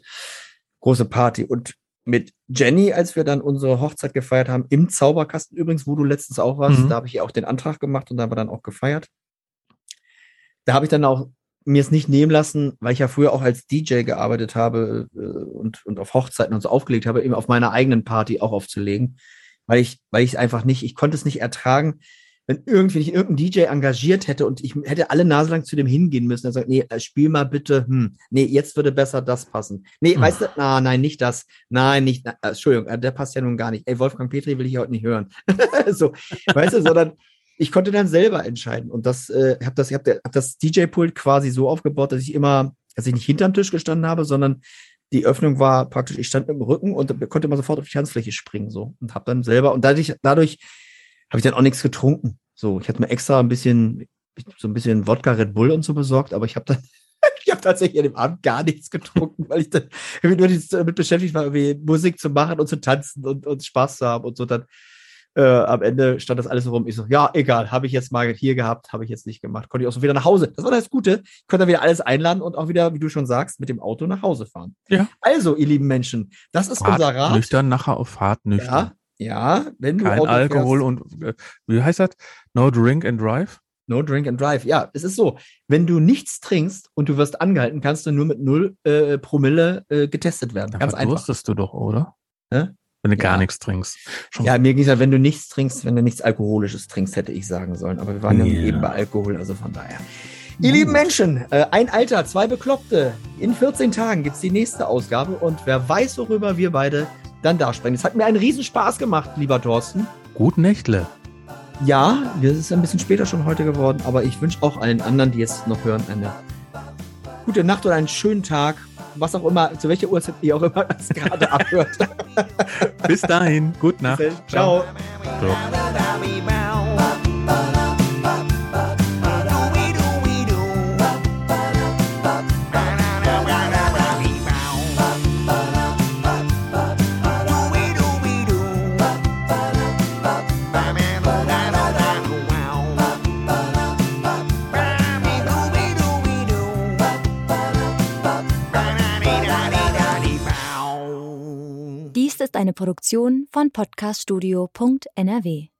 große Party. Und mit Jenny, als wir dann unsere Hochzeit gefeiert haben, im Zauberkasten übrigens, wo du letztens auch warst, mhm. da habe ich ja auch den Antrag gemacht und da haben wir dann auch gefeiert. Da habe ich dann auch mir es nicht nehmen lassen, weil ich ja früher auch als DJ gearbeitet habe äh, und, und auf Hochzeiten und so aufgelegt habe, eben auf meiner eigenen Party auch aufzulegen, weil ich, weil ich einfach nicht, ich konnte es nicht ertragen, wenn irgendwie nicht irgendein DJ engagiert hätte und ich hätte alle Nase lang zu dem hingehen müssen, er sagt, nee, äh, spiel mal bitte, hm, nee, jetzt würde besser das passen. Nee, hm. weißt du, na, nein, nicht das. Nein, nicht, na, äh, Entschuldigung, der passt ja nun gar nicht. Ey, Wolfgang Petri will ich heute nicht hören. so, weißt du, sondern ich konnte dann selber entscheiden. Und das, äh, habe das, ich habe hab das DJ-Pult quasi so aufgebaut, dass ich immer, dass ich nicht hinterm Tisch gestanden habe, sondern die Öffnung war praktisch, ich stand mit dem Rücken und konnte immer sofort auf die Tanzfläche springen so und habe dann selber und dadurch, dadurch habe ich dann auch nichts getrunken. So, ich hatte mir extra ein bisschen so ein bisschen Wodka Red Bull und so besorgt, aber ich habe dann ich habe tatsächlich an dem Abend gar nichts getrunken, weil ich dann nur damit beschäftigt war, irgendwie Musik zu machen und zu tanzen und, und Spaß zu haben und so. Dann äh, am Ende stand das alles rum. Ich so, ja, egal, habe ich jetzt mal hier gehabt, habe ich jetzt nicht gemacht. Konnte ich auch so wieder nach Hause. Das war das Gute. Ich konnte dann wieder alles einladen und auch wieder, wie du schon sagst, mit dem Auto nach Hause fahren. Ja. Also, ihr lieben Menschen, das ist Fahrt unser Rat. Nüchtern, nachher auf Fahrt nüchtern. Ja, ja wenn du Kein Auto Alkohol fährst, und, äh, wie heißt das? No drink and drive? No drink and drive. Ja, es ist so. Wenn du nichts trinkst und du wirst angehalten, kannst du nur mit null äh, Promille äh, getestet werden. Ganz einfach. Wusstest du doch, oder? Hä? Wenn du ja. gar nichts trinkst. Schon ja, mir ging es ja, wenn du nichts trinkst, wenn du nichts Alkoholisches trinkst, hätte ich sagen sollen. Aber wir waren yeah. ja eben bei Alkohol, also von daher. Ihr lieben Menschen, äh, ein Alter, zwei Bekloppte. In 14 Tagen gibt es die nächste Ausgabe und wer weiß, worüber wir beide dann da sprechen. Es hat mir einen Riesenspaß gemacht, lieber Thorsten. Gut Nächtle. Ja, es ist ein bisschen später schon heute geworden, aber ich wünsche auch allen anderen, die jetzt noch hören, eine gute Nacht oder einen schönen Tag was auch immer, zu welcher Uhrzeit ihr auch immer das gerade abhört. Bis dahin, gut Nacht. Ciao. Ciao. Ist eine Produktion von podcaststudio.nrw.